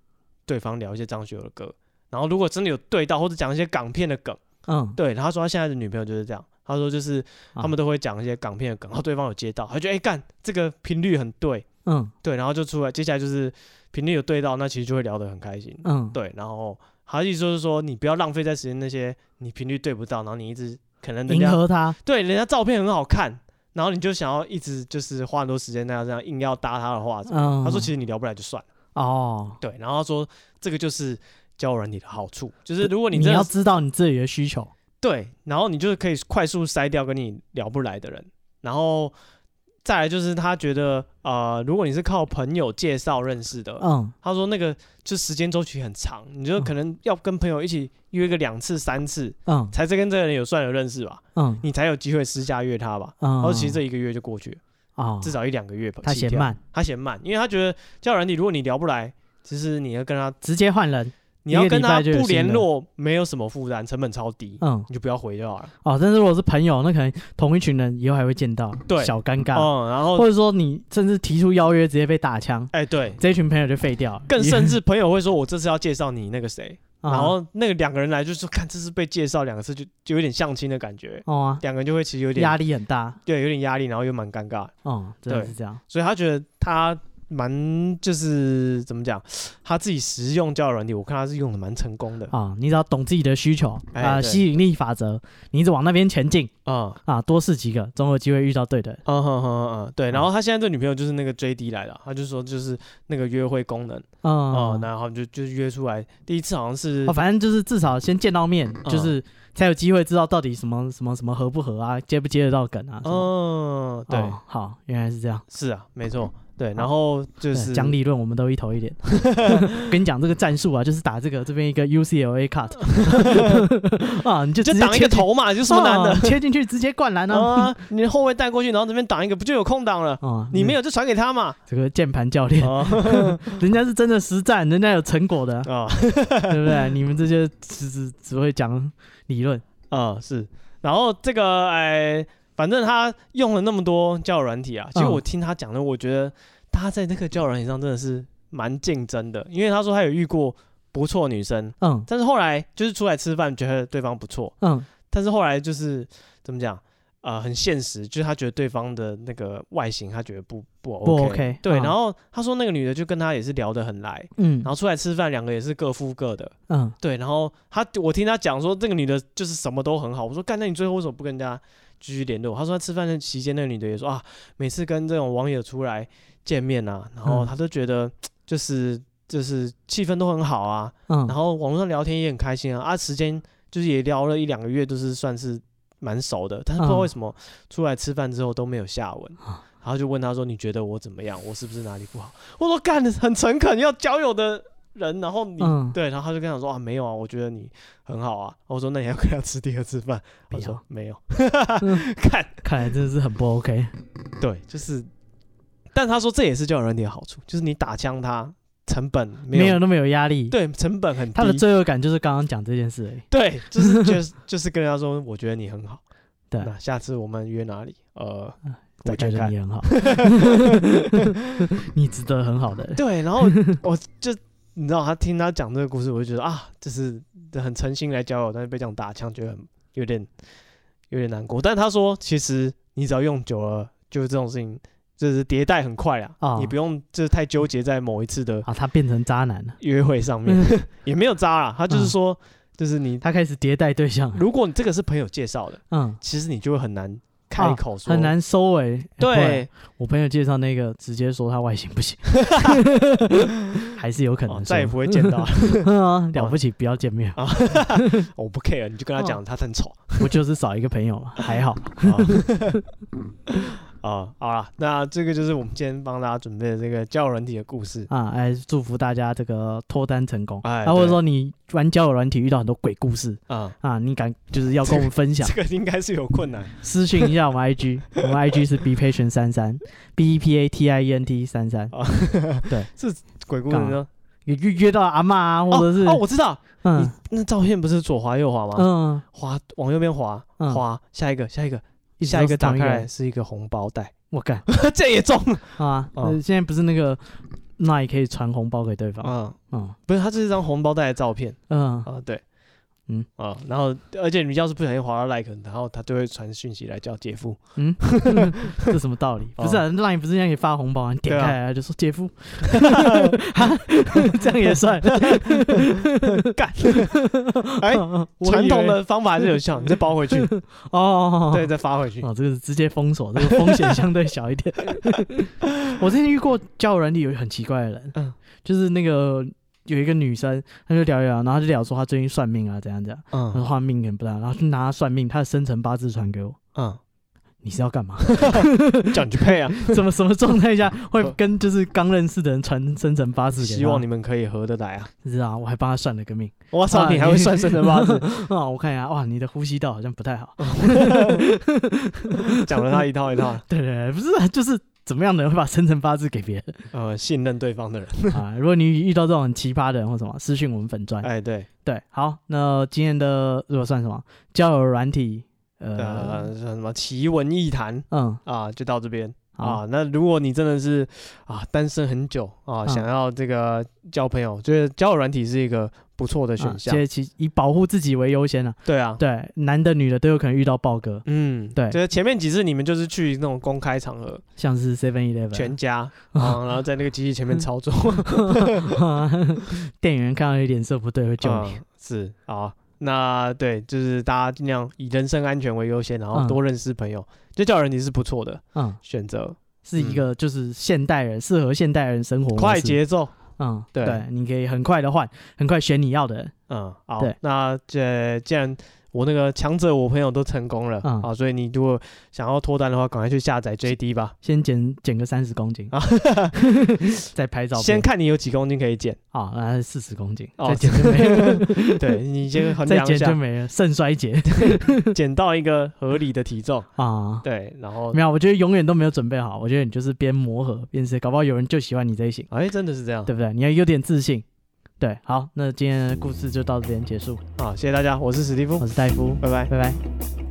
对方聊一些张学友的歌，然后如果真的有对到或者讲一些港片的梗，嗯，对，然后他说他现在的女朋友就是这样。他说就是他们都会讲一些港片的梗，然后对方有接到，他觉得哎干这个频率很对，嗯，对，然后就出来，接下来就是频率有对到，那其实就会聊得很开心，嗯，对，然后他意思就是说你不要浪费在时间那些你频率对不到，然后你一直可能迎合他，对，人家照片很好看，然后你就想要一直就是花很多时间那样这样硬要搭他的话，嗯，他说其实你聊不来就算了，哦，对，然后他说这个就是交友软体的好处，就是如果你你要知道你自己的需求。对，然后你就是可以快速筛掉跟你聊不来的人，然后再来就是他觉得，呃，如果你是靠朋友介绍认识的，嗯，他说那个就时间周期很长，你就可能要跟朋友一起约个两次三次，嗯，才跟这个人有算有认识吧，嗯，你才有机会私下约他吧，嗯，然后其实这一个月就过去了，啊，至少一两个月吧，他嫌慢，他嫌慢，因为他觉得交友软体如果你聊不来，其实你要跟他直接换人。你要跟他不联络，没有什么负担，成本超低，嗯，你就不要回就好了。哦，但是如果是朋友，那可能同一群人以后还会见到，对，小尴尬。嗯，然后或者说你甚至提出邀约，直接被打枪，哎，对，这一群朋友就废掉。更甚至朋友会说，我这次要介绍你那个谁，然后那个两个人来就是说，看这是被介绍两个字，就就有点相亲的感觉。哦，两个人就会其实有点压力很大，对，有点压力，然后又蛮尴尬。哦，真的是这样。所以他觉得他。蛮就是怎么讲，他自己实用交友软体，我看他是用的蛮成功的啊。你只要懂自己的需求啊，呃、吸引力法则，你一直往那边前进啊啊，多试几个，总有机会遇到对的。嗯哼哼嗯，对。然后他现在这女朋友就是那个 JD 来的，他就说就是那个约会功能啊，然后就就约出来，第一次好像是，哦，反正就是至少先见到面，就是才有机会知道到底什么什么什么合不合啊，接不接得到梗啊。嗯，对，好，原来是这样，是啊，没错。对，然后就是讲理论，我们都一头一脸。跟你讲这个战术啊，就是打这个这边一个 UCLA cut 啊，你就直接挡一个头嘛，就什么难的，切进去直接灌篮啊。你后卫带过去，然后这边挡一个，不就有空档了？你没有就传给他嘛。这个键盘教练，人家是真的实战，人家有成果的啊，对不对？你们这些只只只会讲理论啊，是。然后这个哎。反正他用了那么多交友软体啊，其实我听他讲的，我觉得他在那个交友软体上真的是蛮竞争的，因为他说他有遇过不错女生，嗯，但是后来就是出来吃饭觉得对方不错，嗯，但是后来就是怎么讲，呃，很现实，就是他觉得对方的那个外形他觉得不不 OK，不 OK 对，然后他说那个女的就跟他也是聊得很来，嗯，然后出来吃饭两个也是各付各的，嗯，对，然后他我听他讲说这个女的就是什么都很好，我说干，那你最后为什么不跟人家？继续联络，他说他吃饭的期间，那个女的也说啊，每次跟这种网友出来见面啊，然后他都觉得 就是就是气氛都很好啊，嗯，然后网络上聊天也很开心啊，啊，时间就是也聊了一两个月，都是算是蛮熟的，但是不知道为什么出来吃饭之后都没有下文，然后就问他说，你觉得我怎么样？我是不是哪里不好？我说干的很诚恳，要交友的。人，然后你、嗯、对，然后他就跟他说啊，没有啊，我觉得你很好啊。我说那你要跟他吃第二次饭？他说没有。看，看来真的是很不 OK。对，就是，但他说这也是交友软体的好处，就是你打枪他成本没有，那么有压力，对，成本很低。他的罪恶感就是刚刚讲这件事而已。对，就是就是就是跟他说，我觉得你很好。对，那下次我们约哪里？呃，我觉得你很好，你值得很好的。对，然后我就。你知道他听他讲这个故事，我就觉得啊，就是很诚心来交友，但是被这样打枪，觉得很有点有点难过。但他说，其实你只要用久了，就是这种事情，就是迭代很快啊，哦、你不用就是太纠结在某一次的啊，他变成渣男了，约会上面。也没有渣啊，他就是说，嗯、就是你他开始迭代对象，如果你这个是朋友介绍的，嗯，其实你就会很难。开口说、啊、很难收尾、欸。对，我朋友介绍那个，直接说他外形不行，还是有可能、哦、再也不会见到。了不起，不要见面啊。我不 care，你就跟他讲他很丑，不就是少一个朋友吗？还好。啊，好了，那这个就是我们今天帮大家准备的这个交友软体的故事啊，哎祝福大家这个脱单成功。哎，或者说你玩交友软体遇到很多鬼故事啊啊，你敢就是要跟我们分享？这个应该是有困难，私信一下我们 IG，我们 IG 是 be patient 三三 b e p a t i e n t 三三。对，是鬼故事呢？你约约到阿嬷啊，或者是哦，我知道，嗯，那照片不是左滑右滑吗？嗯，滑往右边滑，滑下一个，下一个。下一个打开来是一个红包袋，我干，这也中 啊！现在不是那个，那也可以传红包给对方。嗯嗯，不是，它这是一张红包袋的照片。嗯啊，对。嗯啊，然后而且你要是不小心滑到 like，然后他就会传讯息来叫姐夫。嗯，这什么道理？不是啊，line 不是让你发红包，你点开来就说姐夫，这样也算？干！哎，传统的方法还是有效，你再包回去。哦，对，再发回去。哦，这个是直接封锁，这个风险相对小一点。我之前遇过交友软体有很奇怪的人，嗯，就是那个。有一个女生，她就聊一聊，然后她就聊说她最近算命啊，怎样怎样，嗯，她说命很不大，然后就拿她算命，她的生辰八字传给我，嗯，你是要干嘛？叫你去配啊？什么什么状态下 会跟就是刚认识的人传生辰八字？希望你们可以合得来啊！是啊，我还帮她算了个命。我操，你还会算生辰八字啊？我看一下，哇，你的呼吸道好像不太好。讲了他一套一套。对对对，不是，就是。怎么样的人会把生辰八字给别人？呃，信任对方的人 啊。如果你遇到这种很奇葩的人或什么，私讯我们粉专。哎，对对，好，那今天的如果算什么交友软体，呃，什么奇闻异谈，嗯啊，就到这边。啊。那如果你真的是啊单身很久啊，想要这个交朋友，就是交友软体是一个不错的选项。其以保护自己为优先啊。对啊，对，男的女的都有可能遇到豹哥。嗯，对。就是前面几次你们就是去那种公开场合，像是 Seven Eleven、全家 啊，然后在那个机器前面操作，店员看到你脸色不对会救你。是啊。那对，就是大家尽量以人身安全为优先，然后多认识朋友，就交友软体是不错的，嗯，选择。是一个就是现代人适合现代人生活快节奏，嗯，对，你可以很快的换，很快选你要的人，嗯，好，那这既然。我那个强者，我朋友都成功了啊，所以你如果想要脱单的话，赶快去下载 JD 吧。先减减个三十公斤啊，再拍照。先看你有几公斤可以减啊，那四十公斤，再减就没了。对，你先衡量一下，再减就没了，肾衰竭，减到一个合理的体重啊。对，然后没有，我觉得永远都没有准备好。我觉得你就是边磨合边试，搞不好有人就喜欢你这一型。哎，真的是这样，对不对？你要有点自信。对，好，那今天的故事就到这边结束。好，谢谢大家，我是史蒂夫，我是戴夫，拜拜，拜拜。